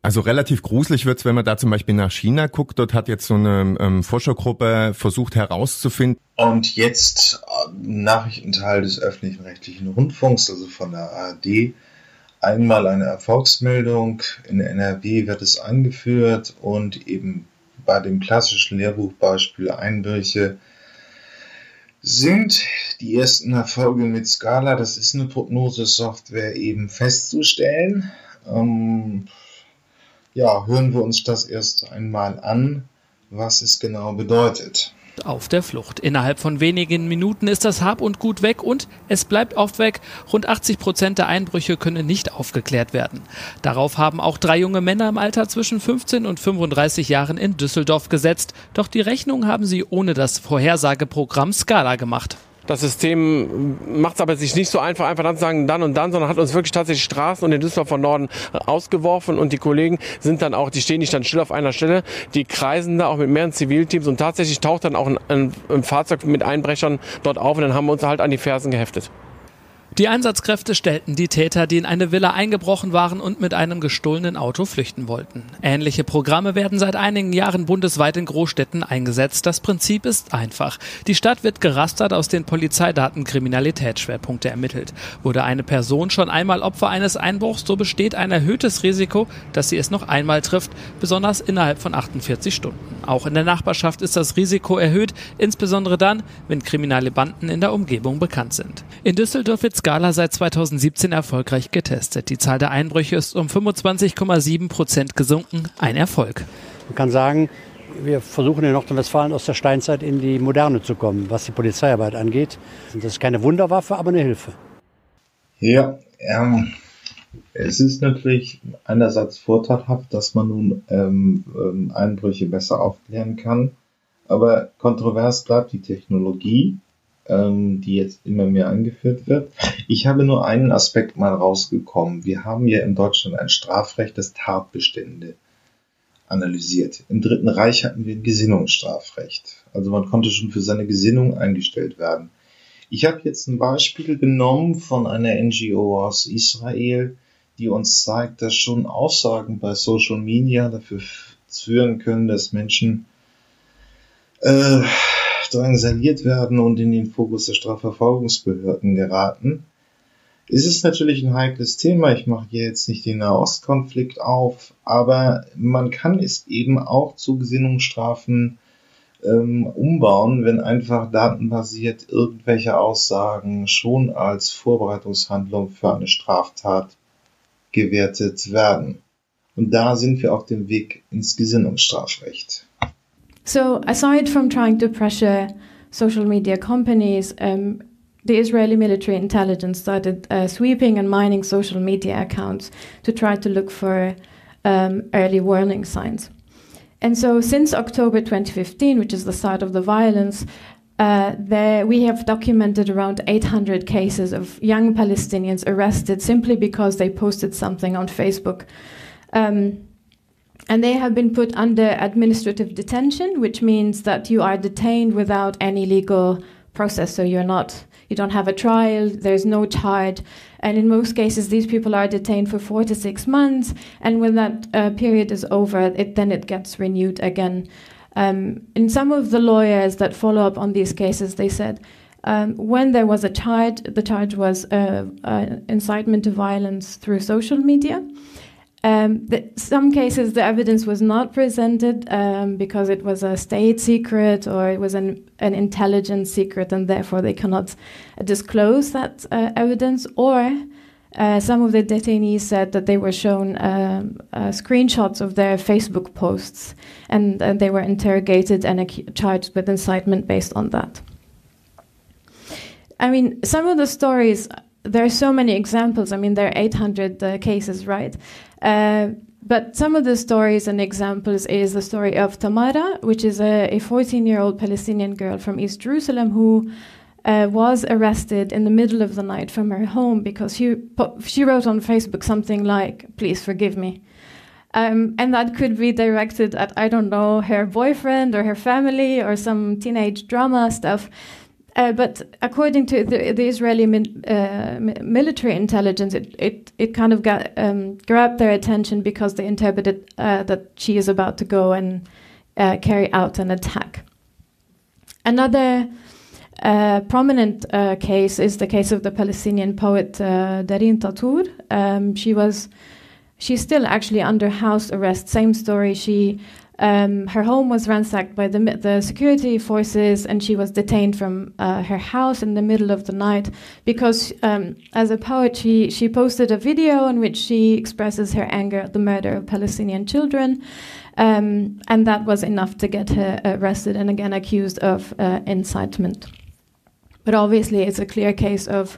Also relativ gruselig wird's, wenn man da zum Beispiel nach China guckt. Dort hat jetzt so eine ähm, Forschergruppe versucht herauszufinden. Und jetzt äh, Nachrichtenteil des öffentlichen rechtlichen Rundfunks, also von der ARD. Einmal eine Erfolgsmeldung. In NRW wird es angeführt und eben bei dem klassischen Lehrbuchbeispiel Einbrüche sind die ersten Erfolge mit Scala, das ist eine Prognosesoftware, eben festzustellen. Ähm, ja, hören wir uns das erst einmal an, was es genau bedeutet. auf der Flucht. Innerhalb von wenigen Minuten ist das Hab und Gut weg und es bleibt oft weg. Rund 80 Prozent der Einbrüche können nicht aufgeklärt werden. Darauf haben auch drei junge Männer im Alter zwischen 15 und 35 Jahren in Düsseldorf gesetzt. Doch die Rechnung haben sie ohne das Vorhersageprogramm Scala gemacht. Das System macht es aber sich nicht so einfach, einfach dann zu sagen, dann und dann, sondern hat uns wirklich tatsächlich Straßen und den Düsseldorf von Norden ausgeworfen und die Kollegen sind dann auch, die stehen nicht dann still auf einer Stelle, die kreisen da auch mit mehreren Zivilteams und tatsächlich taucht dann auch ein, ein, ein Fahrzeug mit Einbrechern dort auf und dann haben wir uns halt an die Fersen geheftet. Die Einsatzkräfte stellten die Täter, die in eine Villa eingebrochen waren und mit einem gestohlenen Auto flüchten wollten. Ähnliche Programme werden seit einigen Jahren bundesweit in Großstädten eingesetzt. Das Prinzip ist einfach. Die Stadt wird gerastert aus den Polizeidaten Kriminalitätsschwerpunkte ermittelt. Wurde eine Person schon einmal Opfer eines Einbruchs, so besteht ein erhöhtes Risiko, dass sie es noch einmal trifft, besonders innerhalb von 48 Stunden. Auch in der Nachbarschaft ist das Risiko erhöht, insbesondere dann, wenn kriminelle Banden in der Umgebung bekannt sind. In Düsseldorf wird Scala seit 2017 erfolgreich getestet. Die Zahl der Einbrüche ist um 25,7 Prozent gesunken. Ein Erfolg. Man kann sagen, wir versuchen in Nordrhein-Westfalen aus der Steinzeit in die Moderne zu kommen, was die Polizeiarbeit angeht. Das ist keine Wunderwaffe, aber eine Hilfe. Ja, ähm, es ist natürlich einerseits vorteilhaft, dass man nun ähm, ähm, Einbrüche besser aufklären kann, aber kontrovers bleibt die Technologie ähm, die jetzt immer mehr angeführt wird. Ich habe nur einen Aspekt mal rausgekommen. Wir haben ja in Deutschland ein Strafrecht, das Tatbestände analysiert. Im Dritten Reich hatten wir ein Gesinnungsstrafrecht. Also man konnte schon für seine Gesinnung eingestellt werden. Ich habe jetzt ein Beispiel genommen von einer NGO aus Israel, die uns zeigt, dass schon Aussagen bei Social Media dafür führen können, dass Menschen äh, drangsaliert werden und in den Fokus der Strafverfolgungsbehörden geraten, ist es natürlich ein heikles Thema. Ich mache hier jetzt nicht den Nahostkonflikt auf, aber man kann es eben auch zu Gesinnungsstrafen ähm, umbauen, wenn einfach datenbasiert irgendwelche Aussagen schon als Vorbereitungshandlung für eine Straftat gewertet werden. Und da sind wir auf dem Weg ins Gesinnungsstrafrecht. So, aside from trying to pressure social media companies, um, the Israeli military intelligence started uh, sweeping and mining social media accounts to try to look for um, early warning signs. And so, since October 2015, which is the start of the violence, uh, there, we have documented around 800 cases of young Palestinians arrested simply because they posted something on Facebook. Um, and they have been put under administrative detention, which means that you are detained without any legal process. So you're not, you don't have a trial, there's no charge. And in most cases, these people are detained for four to six months. And when that uh, period is over, it, then it gets renewed again. Um, in some of the lawyers that follow up on these cases, they said um, when there was a charge, the charge was uh, uh, incitement to violence through social media. Um, the, some cases, the evidence was not presented um, because it was a state secret or it was an, an intelligence secret, and therefore they cannot uh, disclose that uh, evidence. Or uh, some of the detainees said that they were shown um, uh, screenshots of their Facebook posts, and they were interrogated and charged with incitement based on that. I mean, some of the stories there are so many examples. I mean, there are 800 uh, cases, right? Uh, but some of the stories and examples is the story of Tamara, which is a 14 year old Palestinian girl from East Jerusalem who uh, was arrested in the middle of the night from her home because she, she wrote on Facebook something like, Please forgive me. Um, and that could be directed at, I don't know, her boyfriend or her family or some teenage drama stuff. Uh, but according to the, the Israeli min, uh, military intelligence, it, it, it kind of got, um, grabbed their attention because they interpreted uh, that she is about to go and uh, carry out an attack. Another uh, prominent uh, case is the case of the Palestinian poet Darin Tatur. Um, she was, she's still actually under house arrest. Same story. She Um, her home was ransacked by the, the security forces, and she was detained from uh, her house in the middle of the night because, um, as a poet, she, she posted a video in which she expresses her anger at the murder of Palestinian children. Um, and that was enough to get her arrested and again accused of uh, incitement. But obviously, it's a clear case of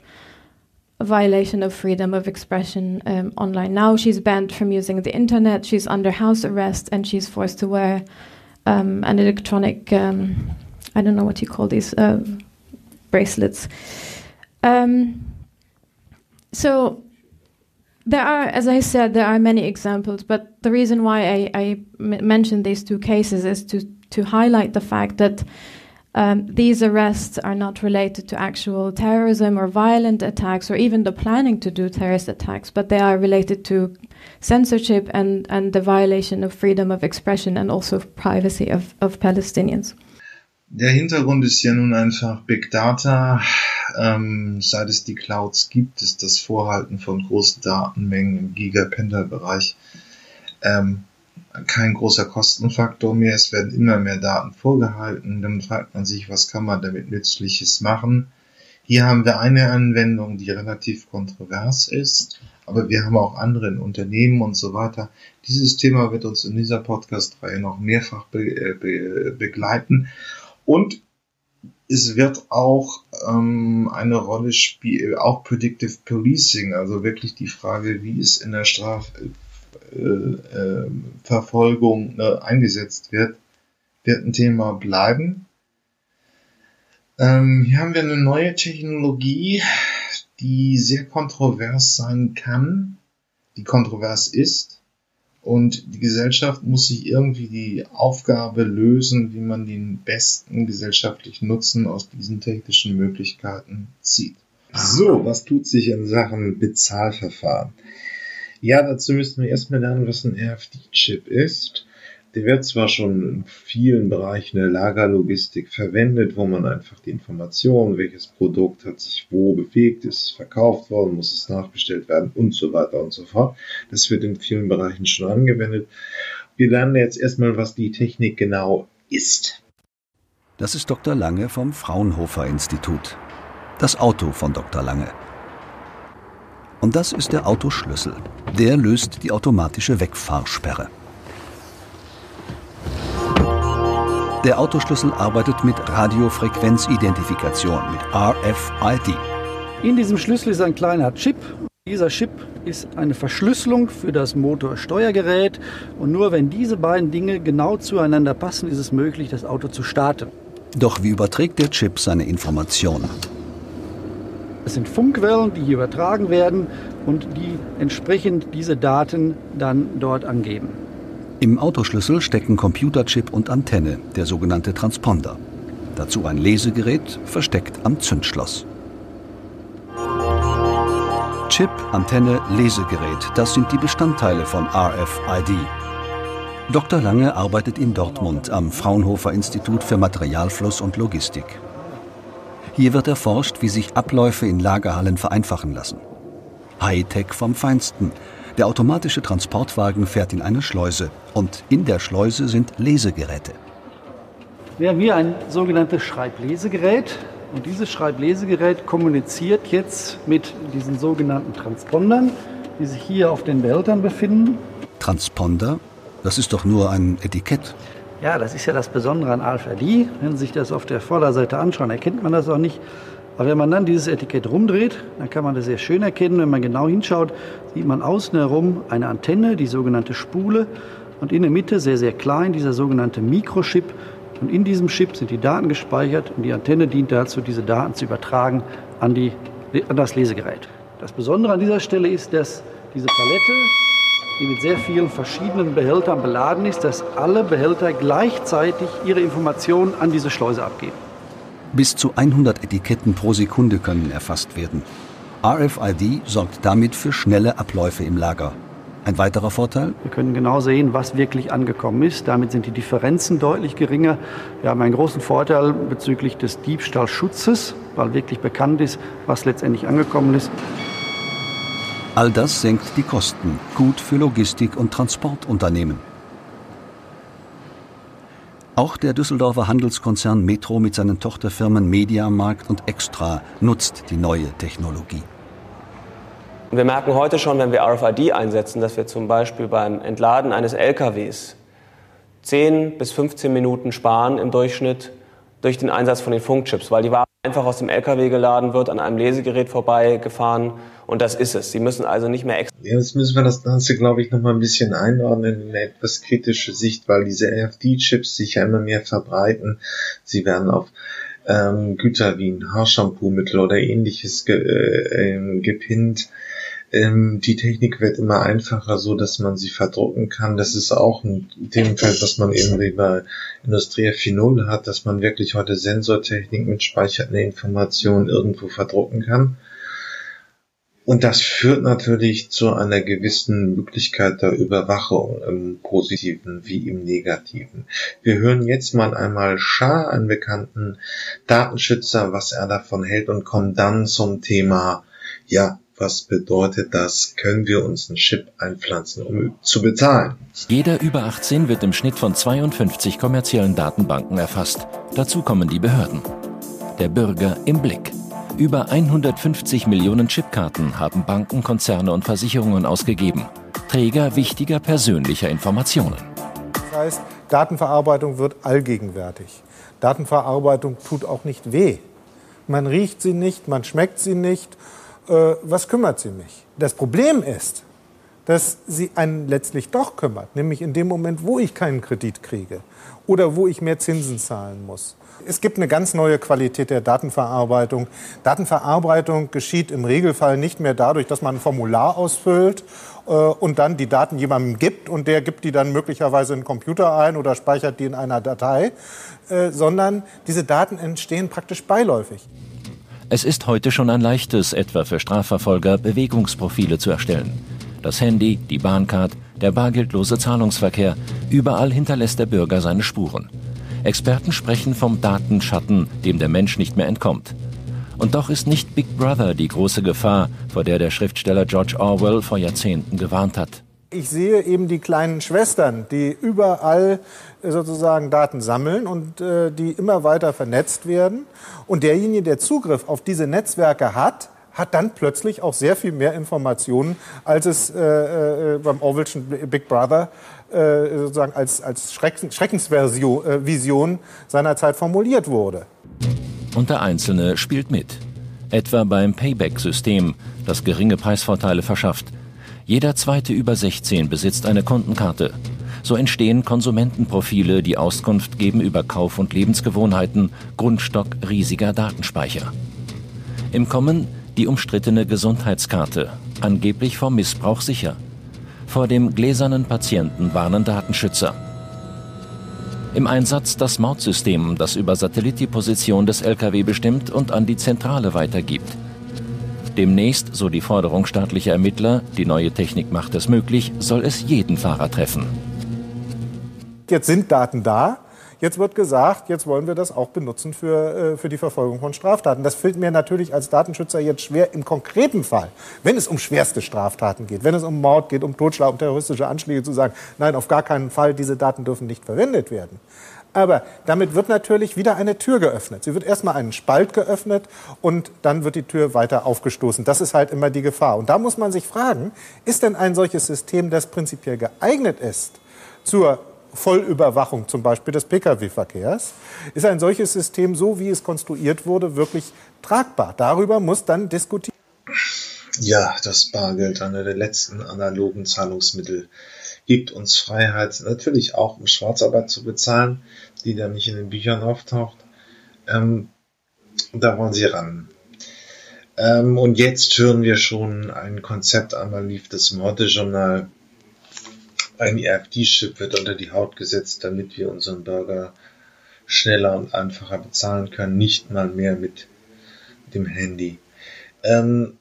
violation of freedom of expression um, online. Now she's banned from using the internet, she's under house arrest, and she's forced to wear um, an electronic, um, I don't know what you call these, uh, bracelets. Um, so there are, as I said, there are many examples, but the reason why I, I mentioned these two cases is to, to highlight the fact that um, these arrests are not related to actual terrorism or violent attacks or even the planning to do terrorist attacks, but they are related to censorship and, and the violation of freedom of expression and also privacy of, of Palestinians. Der Hintergrund ist ja nun einfach Big Data. Ähm, seit es die Clouds gibt, ist das Vorhalten von großen Datenmengen im Gigapenta-Bereich ähm, kein großer Kostenfaktor mehr. Es werden immer mehr Daten vorgehalten. Dann fragt man sich, was kann man damit Nützliches machen? Hier haben wir eine Anwendung, die relativ kontrovers ist, aber wir haben auch andere in Unternehmen und so weiter. Dieses Thema wird uns in dieser Podcast-Reihe noch mehrfach be äh, be begleiten und es wird auch ähm, eine Rolle spielen, auch Predictive Policing, also wirklich die Frage, wie es in der Straf Verfolgung äh, eingesetzt wird, wird ein Thema bleiben. Ähm, hier haben wir eine neue Technologie, die sehr kontrovers sein kann, die kontrovers ist. Und die Gesellschaft muss sich irgendwie die Aufgabe lösen, wie man den besten gesellschaftlichen Nutzen aus diesen technischen Möglichkeiten zieht. So, was tut sich in Sachen Bezahlverfahren? Ja, dazu müssen wir erstmal lernen, was ein RFD-Chip ist. Der wird zwar schon in vielen Bereichen der Lagerlogistik verwendet, wo man einfach die Information, welches Produkt hat sich wo bewegt, ist verkauft worden, muss es nachbestellt werden und so weiter und so fort. Das wird in vielen Bereichen schon angewendet. Wir lernen jetzt erstmal, was die Technik genau ist. Das ist Dr. Lange vom Fraunhofer Institut. Das Auto von Dr. Lange. Und das ist der Autoschlüssel. Der löst die automatische Wegfahrsperre. Der Autoschlüssel arbeitet mit Radiofrequenzidentifikation, mit RFID. In diesem Schlüssel ist ein kleiner Chip. Dieser Chip ist eine Verschlüsselung für das Motorsteuergerät und nur wenn diese beiden Dinge genau zueinander passen, ist es möglich, das Auto zu starten. Doch wie überträgt der Chip seine Informationen? Es sind Funkwellen, die hier übertragen werden und die entsprechend diese Daten dann dort angeben. Im Autoschlüssel stecken Computerchip und Antenne, der sogenannte Transponder. Dazu ein Lesegerät, versteckt am Zündschloss. Chip, Antenne, Lesegerät, das sind die Bestandteile von RFID. Dr. Lange arbeitet in Dortmund am Fraunhofer Institut für Materialfluss und Logistik. Hier wird erforscht, wie sich Abläufe in Lagerhallen vereinfachen lassen. Hightech vom Feinsten. Der automatische Transportwagen fährt in eine Schleuse und in der Schleuse sind Lesegeräte. Wir haben hier ein sogenanntes Schreiblesegerät und dieses Schreiblesegerät kommuniziert jetzt mit diesen sogenannten Transpondern, die sich hier auf den Behältern befinden. Transponder? Das ist doch nur ein Etikett. Ja, das ist ja das Besondere an Alpha-D. Wenn Sie sich das auf der Vorderseite anschauen, erkennt man das auch nicht. Aber wenn man dann dieses Etikett rumdreht, dann kann man das sehr schön erkennen. Wenn man genau hinschaut, sieht man außen herum eine Antenne, die sogenannte Spule. Und in der Mitte, sehr, sehr klein, dieser sogenannte Mikrochip. Und in diesem Chip sind die Daten gespeichert und die Antenne dient dazu, diese Daten zu übertragen an, die, an das Lesegerät. Das Besondere an dieser Stelle ist, dass diese Palette, die mit sehr vielen verschiedenen Behältern beladen ist, dass alle Behälter gleichzeitig ihre Informationen an diese Schleuse abgeben. Bis zu 100 Etiketten pro Sekunde können erfasst werden. RFID sorgt damit für schnelle Abläufe im Lager. Ein weiterer Vorteil? Wir können genau sehen, was wirklich angekommen ist. Damit sind die Differenzen deutlich geringer. Wir haben einen großen Vorteil bezüglich des Diebstahlschutzes, weil wirklich bekannt ist, was letztendlich angekommen ist. All das senkt die Kosten, gut für Logistik- und Transportunternehmen. Auch der Düsseldorfer Handelskonzern Metro mit seinen Tochterfirmen Mediamarkt und Extra nutzt die neue Technologie. Wir merken heute schon, wenn wir RFID einsetzen, dass wir zum Beispiel beim Entladen eines LKWs 10 bis 15 Minuten sparen im Durchschnitt durch den Einsatz von den Funkchips, weil die Ware einfach aus dem LKW geladen wird, an einem Lesegerät vorbeigefahren und das ist es. Sie müssen also nicht mehr extra. Jetzt müssen wir das Ganze, glaube ich, noch mal ein bisschen einordnen in eine etwas kritische Sicht, weil diese RFD-Chips sich ja immer mehr verbreiten. Sie werden auf ähm, Güter wie ein Haarshampoo-Mittel oder ähnliches ge äh, äh, gepinnt. Ähm, die Technik wird immer einfacher, so dass man sie verdrucken kann. Das ist auch ein Themenfeld, was man eben über Industrie 4.0 hat, dass man wirklich heute Sensortechnik mit speicherten Informationen irgendwo verdrucken kann. Und das führt natürlich zu einer gewissen Möglichkeit der Überwachung im Positiven wie im Negativen. Wir hören jetzt mal einmal Schar, einen bekannten Datenschützer, was er davon hält und kommen dann zum Thema, ja, was bedeutet das? Können wir uns einen Chip einpflanzen, um zu bezahlen? Jeder über 18 wird im Schnitt von 52 kommerziellen Datenbanken erfasst. Dazu kommen die Behörden. Der Bürger im Blick. Über 150 Millionen Chipkarten haben Banken, Konzerne und Versicherungen ausgegeben. Träger wichtiger persönlicher Informationen. Das heißt, Datenverarbeitung wird allgegenwärtig. Datenverarbeitung tut auch nicht weh. Man riecht sie nicht, man schmeckt sie nicht äh, was kümmert sie mich? Das Problem ist, dass sie einen letztlich doch kümmert, nämlich in dem Moment, wo ich keinen Kredit kriege oder wo ich mehr Zinsen zahlen muss. Es gibt eine ganz neue Qualität der Datenverarbeitung. Datenverarbeitung geschieht im Regelfall nicht mehr dadurch, dass man ein Formular ausfüllt äh, und dann die Daten jemandem gibt und der gibt die dann möglicherweise in den Computer ein oder speichert die in einer Datei, äh, sondern diese Daten entstehen praktisch beiläufig. Es ist heute schon ein leichtes, etwa für Strafverfolger, Bewegungsprofile zu erstellen. Das Handy, die Bahncard, der bargeldlose Zahlungsverkehr, überall hinterlässt der Bürger seine Spuren. Experten sprechen vom Datenschatten, dem der Mensch nicht mehr entkommt. Und doch ist nicht Big Brother die große Gefahr, vor der der Schriftsteller George Orwell vor Jahrzehnten gewarnt hat. Ich sehe eben die kleinen Schwestern, die überall äh, sozusagen Daten sammeln und äh, die immer weiter vernetzt werden. Und derjenige, der Zugriff auf diese Netzwerke hat, hat dann plötzlich auch sehr viel mehr Informationen, als es äh, äh, beim Orwellschen Big Brother äh, sozusagen als, als Schreckens Schreckensvision äh, seinerzeit formuliert wurde. Und der Einzelne spielt mit. Etwa beim Payback-System, das geringe Preisvorteile verschafft – jeder zweite über 16 besitzt eine Kundenkarte. So entstehen Konsumentenprofile, die Auskunft geben über Kauf- und Lebensgewohnheiten, Grundstock riesiger Datenspeicher. Im Kommen die umstrittene Gesundheitskarte, angeblich vor Missbrauch sicher. Vor dem gläsernen Patienten warnen Datenschützer. Im Einsatz das Mautsystem, das über Satellit die Position des Lkw bestimmt und an die Zentrale weitergibt. Demnächst, so die Forderung staatlicher Ermittler, die neue Technik macht es möglich, soll es jeden Fahrer treffen. Jetzt sind Daten da. Jetzt wird gesagt, jetzt wollen wir das auch benutzen für, äh, für die Verfolgung von Straftaten. Das fällt mir natürlich als Datenschützer jetzt schwer im konkreten Fall, wenn es um schwerste Straftaten geht, wenn es um Mord geht, um Totschlag, um terroristische Anschläge zu sagen, nein, auf gar keinen Fall, diese Daten dürfen nicht verwendet werden. Aber damit wird natürlich wieder eine Tür geöffnet. Sie wird erstmal einen Spalt geöffnet und dann wird die Tür weiter aufgestoßen. Das ist halt immer die Gefahr. Und da muss man sich fragen, ist denn ein solches System, das prinzipiell geeignet ist zur Vollüberwachung zum Beispiel des Pkw-Verkehrs, ist ein solches System, so wie es konstruiert wurde, wirklich tragbar? Darüber muss dann diskutiert ja, das Bargeld, einer der letzten analogen Zahlungsmittel, gibt uns Freiheit, natürlich auch um Schwarzarbeit zu bezahlen, die dann nicht in den Büchern auftaucht. Ähm, da wollen sie ran. Ähm, und jetzt hören wir schon ein Konzept einmal lief das Morte-Journal. Ein EFD-Chip wird unter die Haut gesetzt, damit wir unseren Burger schneller und einfacher bezahlen können, nicht mal mehr mit dem Handy. Ähm,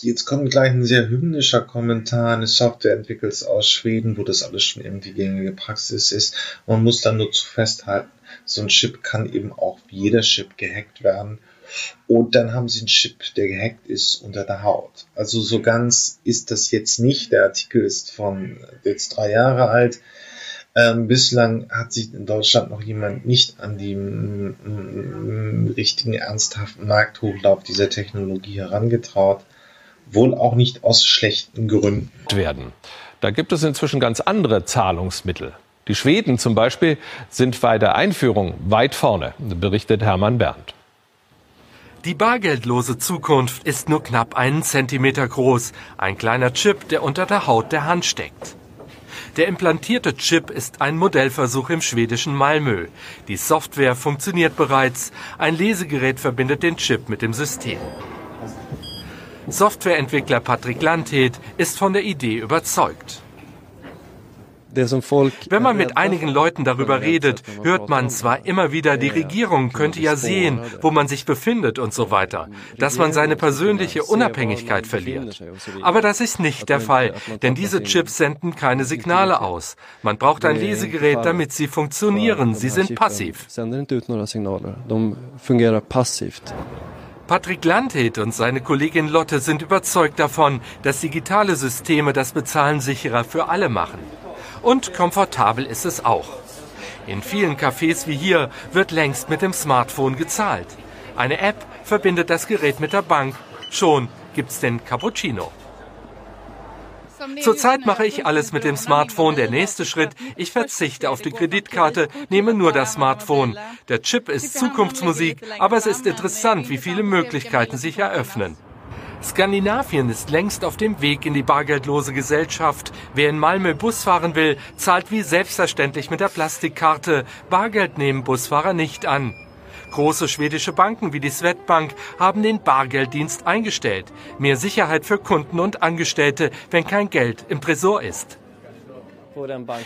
Jetzt kommt gleich ein sehr hymnischer Kommentar. Eine Software entwickelt aus Schweden, wo das alles schon irgendwie gängige Praxis ist. Man muss dann nur zu festhalten, so ein Chip kann eben auch wie jeder Chip gehackt werden. Und dann haben sie einen Chip, der gehackt ist unter der Haut. Also so ganz ist das jetzt nicht. Der Artikel ist von jetzt drei Jahre alt. Ähm, bislang hat sich in Deutschland noch jemand nicht an die mm, mm, richtigen ernsthaften Markthochlauf dieser Technologie herangetraut. Wohl auch nicht aus schlechten Gründen. Werden. Da gibt es inzwischen ganz andere Zahlungsmittel. Die Schweden zum Beispiel sind bei der Einführung weit vorne, berichtet Hermann Berndt. Die bargeldlose Zukunft ist nur knapp einen Zentimeter groß. Ein kleiner Chip, der unter der Haut der Hand steckt. Der implantierte Chip ist ein Modellversuch im schwedischen Malmö. Die Software funktioniert bereits. Ein Lesegerät verbindet den Chip mit dem System. Softwareentwickler Patrick Landhed ist von der Idee überzeugt. Wenn man mit einigen Leuten darüber redet, hört man zwar immer wieder, die Regierung könnte ja sehen, wo man sich befindet und so weiter, dass man seine persönliche Unabhängigkeit verliert. Aber das ist nicht der Fall, denn diese Chips senden keine Signale aus. Man braucht ein Lesegerät, damit sie funktionieren. Sie sind passiv. Patrick Landhild und seine Kollegin Lotte sind überzeugt davon, dass digitale Systeme das Bezahlen sicherer für alle machen. Und komfortabel ist es auch. In vielen Cafés wie hier wird längst mit dem Smartphone gezahlt. Eine App verbindet das Gerät mit der Bank. Schon gibt's den Cappuccino. Zurzeit mache ich alles mit dem Smartphone. Der nächste Schritt, ich verzichte auf die Kreditkarte, nehme nur das Smartphone. Der Chip ist Zukunftsmusik, aber es ist interessant, wie viele Möglichkeiten sich eröffnen. Skandinavien ist längst auf dem Weg in die bargeldlose Gesellschaft. Wer in Malmö Bus fahren will, zahlt wie selbstverständlich mit der Plastikkarte. Bargeld nehmen Busfahrer nicht an. Große schwedische Banken wie die Swedbank haben den Bargelddienst eingestellt. Mehr Sicherheit für Kunden und Angestellte, wenn kein Geld im Tresor ist.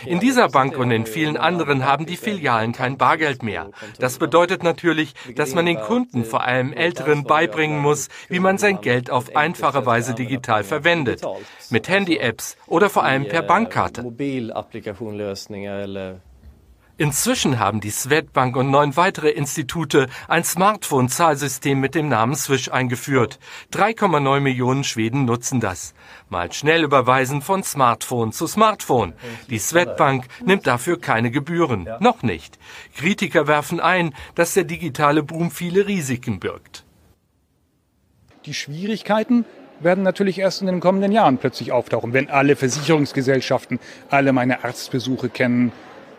In dieser Bank und in vielen anderen haben die Filialen kein Bargeld mehr. Das bedeutet natürlich, dass man den Kunden, vor allem Älteren, beibringen muss, wie man sein Geld auf einfache Weise digital verwendet. Mit Handy-Apps oder vor allem per Bankkarte. Inzwischen haben die Swedbank und neun weitere Institute ein Smartphone-Zahlsystem mit dem Namen Swish eingeführt. 3,9 Millionen Schweden nutzen das. Mal schnell überweisen von Smartphone zu Smartphone. Die Swedbank nimmt dafür keine Gebühren. Noch nicht. Kritiker werfen ein, dass der digitale Boom viele Risiken birgt. Die Schwierigkeiten werden natürlich erst in den kommenden Jahren plötzlich auftauchen, wenn alle Versicherungsgesellschaften alle meine Arztbesuche kennen,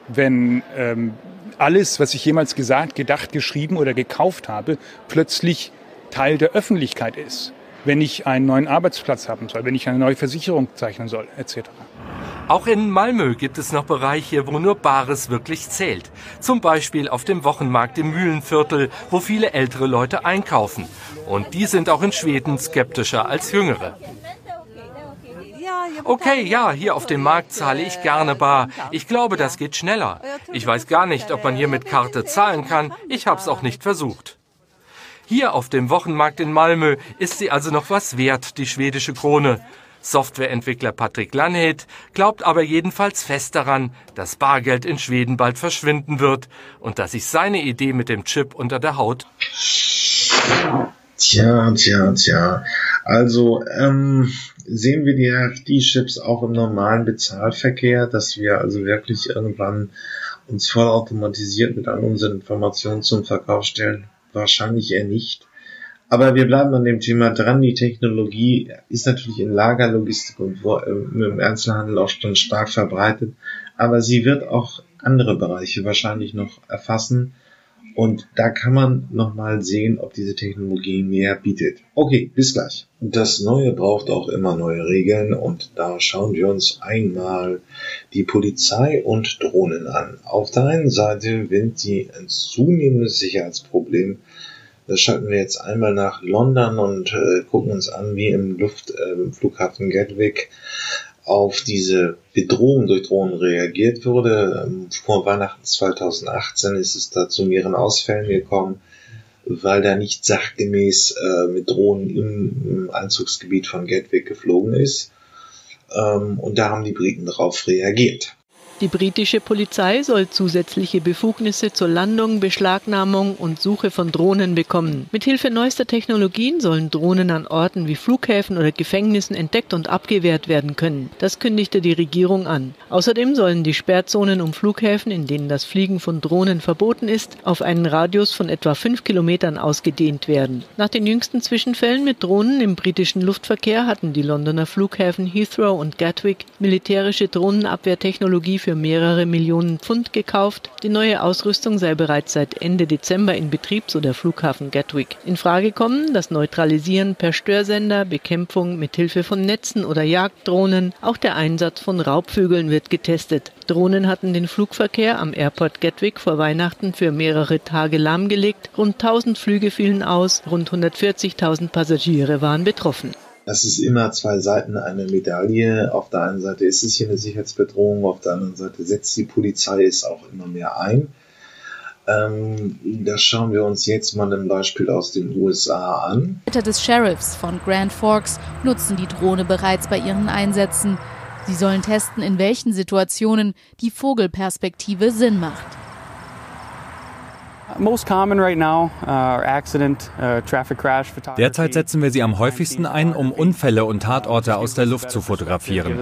wenn ähm, alles, was ich jemals gesagt, gedacht, geschrieben oder gekauft habe, plötzlich Teil der Öffentlichkeit ist. Wenn ich einen neuen Arbeitsplatz haben soll, wenn ich eine neue Versicherung zeichnen soll, etc. Auch in Malmö gibt es noch Bereiche, wo nur Bares wirklich zählt. Zum Beispiel auf dem Wochenmarkt im Mühlenviertel, wo viele ältere Leute einkaufen. Und die sind auch in Schweden skeptischer als jüngere. Okay, ja, hier auf dem Markt zahle ich gerne bar. Ich glaube, das geht schneller. Ich weiß gar nicht, ob man hier mit Karte zahlen kann. Ich habe es auch nicht versucht. Hier auf dem Wochenmarkt in Malmö ist sie also noch was wert, die schwedische Krone. Softwareentwickler Patrick Lanhed glaubt aber jedenfalls fest daran, dass Bargeld in Schweden bald verschwinden wird und dass sich seine Idee mit dem Chip unter der Haut. Tja, tja, tja. Also, ähm, sehen wir die RFD-Chips auch im normalen Bezahlverkehr, dass wir also wirklich irgendwann uns vollautomatisiert mit all unseren Informationen zum Verkauf stellen? Wahrscheinlich eher nicht. Aber wir bleiben an dem Thema dran. Die Technologie ist natürlich in Lagerlogistik und äh, im Einzelhandel auch schon stark verbreitet. Aber sie wird auch andere Bereiche wahrscheinlich noch erfassen und da kann man nochmal sehen, ob diese Technologie mehr bietet. Okay, bis gleich. Das Neue braucht auch immer neue Regeln und da schauen wir uns einmal die Polizei und Drohnen an. Auf der einen Seite sind sie ein zunehmendes Sicherheitsproblem. Das schalten wir jetzt einmal nach London und äh, gucken uns an, wie im Luftflughafen äh, Gatwick auf diese Bedrohung durch Drohnen reagiert wurde. Ähm, vor Weihnachten 2018 ist es da zu mehreren Ausfällen gekommen, weil da nicht sachgemäß äh, mit Drohnen im, Einzugsgebiet von Gatwick geflogen ist. Ähm, und da haben die Briten darauf reagiert. Die britische Polizei soll zusätzliche Befugnisse zur Landung, Beschlagnahmung und Suche von Drohnen bekommen. Mithilfe neuester Technologien sollen Drohnen an Orten wie Flughäfen oder Gefängnissen entdeckt und abgewehrt werden können. Das kündigte die Regierung an. Außerdem sollen die Sperrzonen um Flughäfen, in denen das Fliegen von Drohnen verboten ist, auf einen Radius von etwa fünf Kilometern ausgedehnt werden. Nach den jüngsten Zwischenfällen mit Drohnen im britischen Luftverkehr hatten die Londoner Flughäfen Heathrow und Gatwick militärische Drohnenabwehrtechnologie für mehrere Millionen Pfund gekauft. Die neue Ausrüstung sei bereits seit Ende Dezember in Betrieb, so der Flughafen Gatwick. In Frage kommen das Neutralisieren per Störsender, Bekämpfung mit Hilfe von Netzen oder Jagddrohnen. Auch der Einsatz von Raubvögeln wird getestet. Drohnen hatten den Flugverkehr am Airport Gatwick vor Weihnachten für mehrere Tage lahmgelegt. Rund 1000 Flüge fielen aus, rund 140.000 Passagiere waren betroffen. Das ist immer zwei Seiten einer Medaille. Auf der einen Seite ist es hier eine Sicherheitsbedrohung, auf der anderen Seite setzt die Polizei es auch immer mehr ein. Ähm, das schauen wir uns jetzt mal ein Beispiel aus den USA an. des Sheriffs von Grand Forks nutzen die Drohne bereits bei ihren Einsätzen. Sie sollen testen, in welchen Situationen die Vogelperspektive Sinn macht. Uh, Derzeit setzen wir sie am häufigsten ein, um Unfälle und Tatorte aus der Luft zu fotografieren.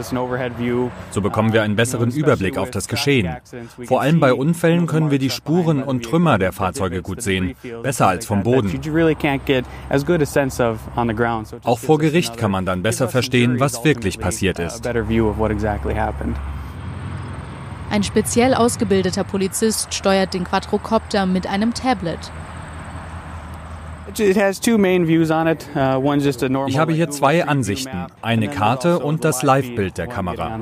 So bekommen wir einen besseren Überblick auf das Geschehen. Vor allem bei Unfällen können wir die Spuren und Trümmer der Fahrzeuge gut sehen, besser als vom Boden. Auch vor Gericht kann man dann besser verstehen, was wirklich passiert ist. Ein speziell ausgebildeter Polizist steuert den Quadrocopter mit einem Tablet. Uh, ich habe hier zwei Ansichten, eine Karte und das Live-Bild der Kamera.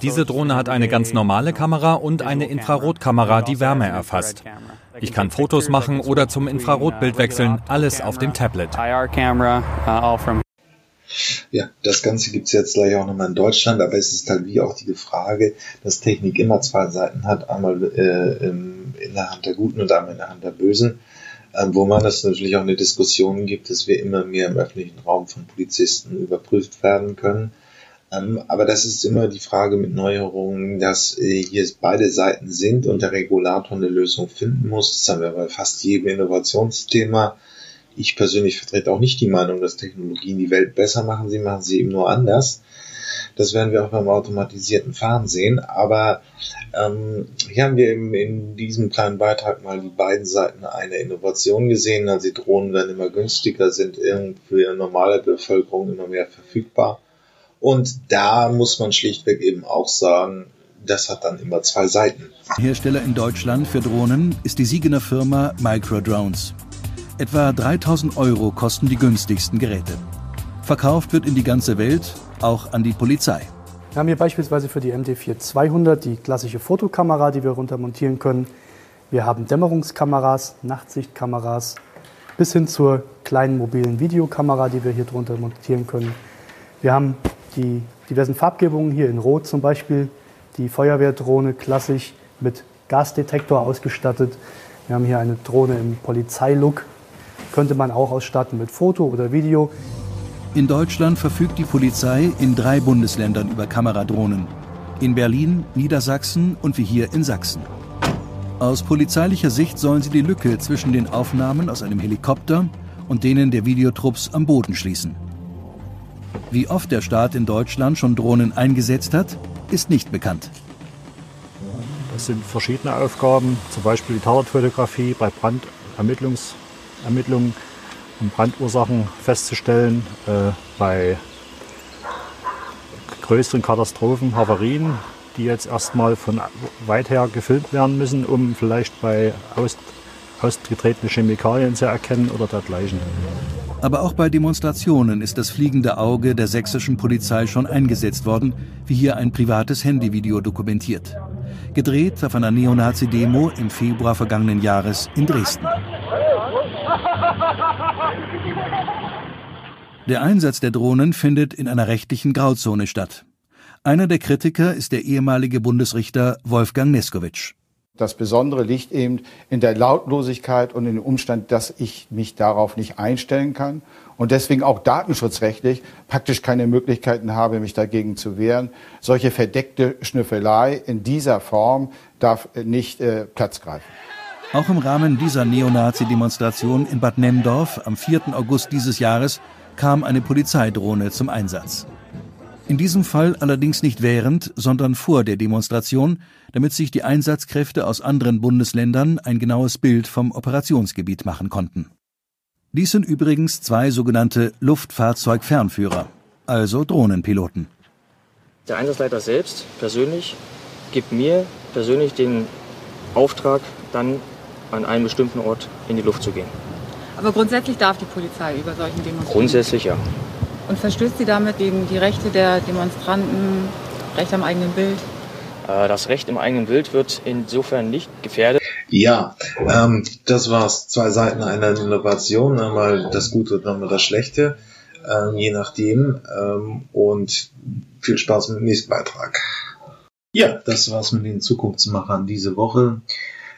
Diese Drohne hat eine ganz normale Kamera und eine Infrarotkamera, die Wärme erfasst. Ich kann Fotos machen oder zum Infrarotbild wechseln, alles auf dem Tablet. Ja, das Ganze gibt es jetzt gleich auch nochmal in Deutschland, aber es ist halt wie auch die Frage, dass Technik immer zwei Seiten hat, einmal äh, in der Hand der Guten und einmal in der Hand der Bösen, ähm, wo man es natürlich auch eine Diskussion gibt, dass wir immer mehr im öffentlichen Raum von Polizisten überprüft werden können. Ähm, aber das ist immer die Frage mit Neuerungen, dass äh, hier beide Seiten sind und der Regulator eine Lösung finden muss. Das haben wir bei fast jedem Innovationsthema ich persönlich vertrete auch nicht die Meinung, dass Technologien die Welt besser machen, sie machen sie eben nur anders. Das werden wir auch beim automatisierten Fahren sehen. Aber ähm, hier haben wir eben in diesem kleinen Beitrag mal die beiden Seiten einer Innovation gesehen. Also die Drohnen werden immer günstiger, sind für normale Bevölkerung immer mehr verfügbar. Und da muss man schlichtweg eben auch sagen, das hat dann immer zwei Seiten. Hersteller in Deutschland für Drohnen ist die Siegener Firma Microdrones. Etwa 3000 Euro kosten die günstigsten Geräte. Verkauft wird in die ganze Welt, auch an die Polizei. Wir haben hier beispielsweise für die MD4-200 die klassische Fotokamera, die wir runtermontieren können. Wir haben Dämmerungskameras, Nachtsichtkameras, bis hin zur kleinen mobilen Videokamera, die wir hier drunter montieren können. Wir haben die diversen Farbgebungen hier in Rot zum Beispiel, die Feuerwehrdrohne klassisch mit Gasdetektor ausgestattet. Wir haben hier eine Drohne im Polizeilook könnte man auch ausstatten mit Foto oder Video. In Deutschland verfügt die Polizei in drei Bundesländern über Kameradrohnen. In Berlin, Niedersachsen und wie hier in Sachsen. Aus polizeilicher Sicht sollen sie die Lücke zwischen den Aufnahmen aus einem Helikopter und denen der Videotrupps am Boden schließen. Wie oft der Staat in Deutschland schon Drohnen eingesetzt hat, ist nicht bekannt. Das sind verschiedene Aufgaben, zum Beispiel die Tatortfotografie bei Brandermittlungs Ermittlungen, um Brandursachen festzustellen. Äh, bei größeren Katastrophen, Havarien, die jetzt erstmal von weit her gefilmt werden müssen, um vielleicht bei aus, ausgetretene Chemikalien zu erkennen oder dergleichen. Aber auch bei Demonstrationen ist das fliegende Auge der sächsischen Polizei schon eingesetzt worden, wie hier ein privates Handyvideo dokumentiert. Gedreht auf einer Neonazi-Demo im Februar vergangenen Jahres in Dresden. Der Einsatz der Drohnen findet in einer rechtlichen Grauzone statt. Einer der Kritiker ist der ehemalige Bundesrichter Wolfgang Neskowitsch. Das Besondere liegt eben in der Lautlosigkeit und in dem Umstand, dass ich mich darauf nicht einstellen kann und deswegen auch datenschutzrechtlich praktisch keine Möglichkeiten habe, mich dagegen zu wehren. Solche verdeckte Schnüffelei in dieser Form darf nicht äh, Platz greifen. Auch im Rahmen dieser Neonazi-Demonstration in Bad Nemdorf am 4. August dieses Jahres kam eine Polizeidrohne zum Einsatz. In diesem Fall allerdings nicht während, sondern vor der Demonstration, damit sich die Einsatzkräfte aus anderen Bundesländern ein genaues Bild vom Operationsgebiet machen konnten. Dies sind übrigens zwei sogenannte Luftfahrzeugfernführer, also Drohnenpiloten. Der Einsatzleiter selbst persönlich gibt mir persönlich den Auftrag, dann an einen bestimmten Ort in die Luft zu gehen. Aber grundsätzlich darf die Polizei über solchen Demonstrationen? Grundsätzlich ja. Und verstößt sie damit gegen die Rechte der Demonstranten, Recht am eigenen Bild? Äh, das Recht im eigenen Bild wird insofern nicht gefährdet. Ja, ähm, das war's. Zwei Seiten einer Innovation. Einmal das Gute und einmal das Schlechte. Ähm, je nachdem. Ähm, und viel Spaß mit dem nächsten Beitrag. Ja, das war's mit den Zukunftsmachern diese Woche.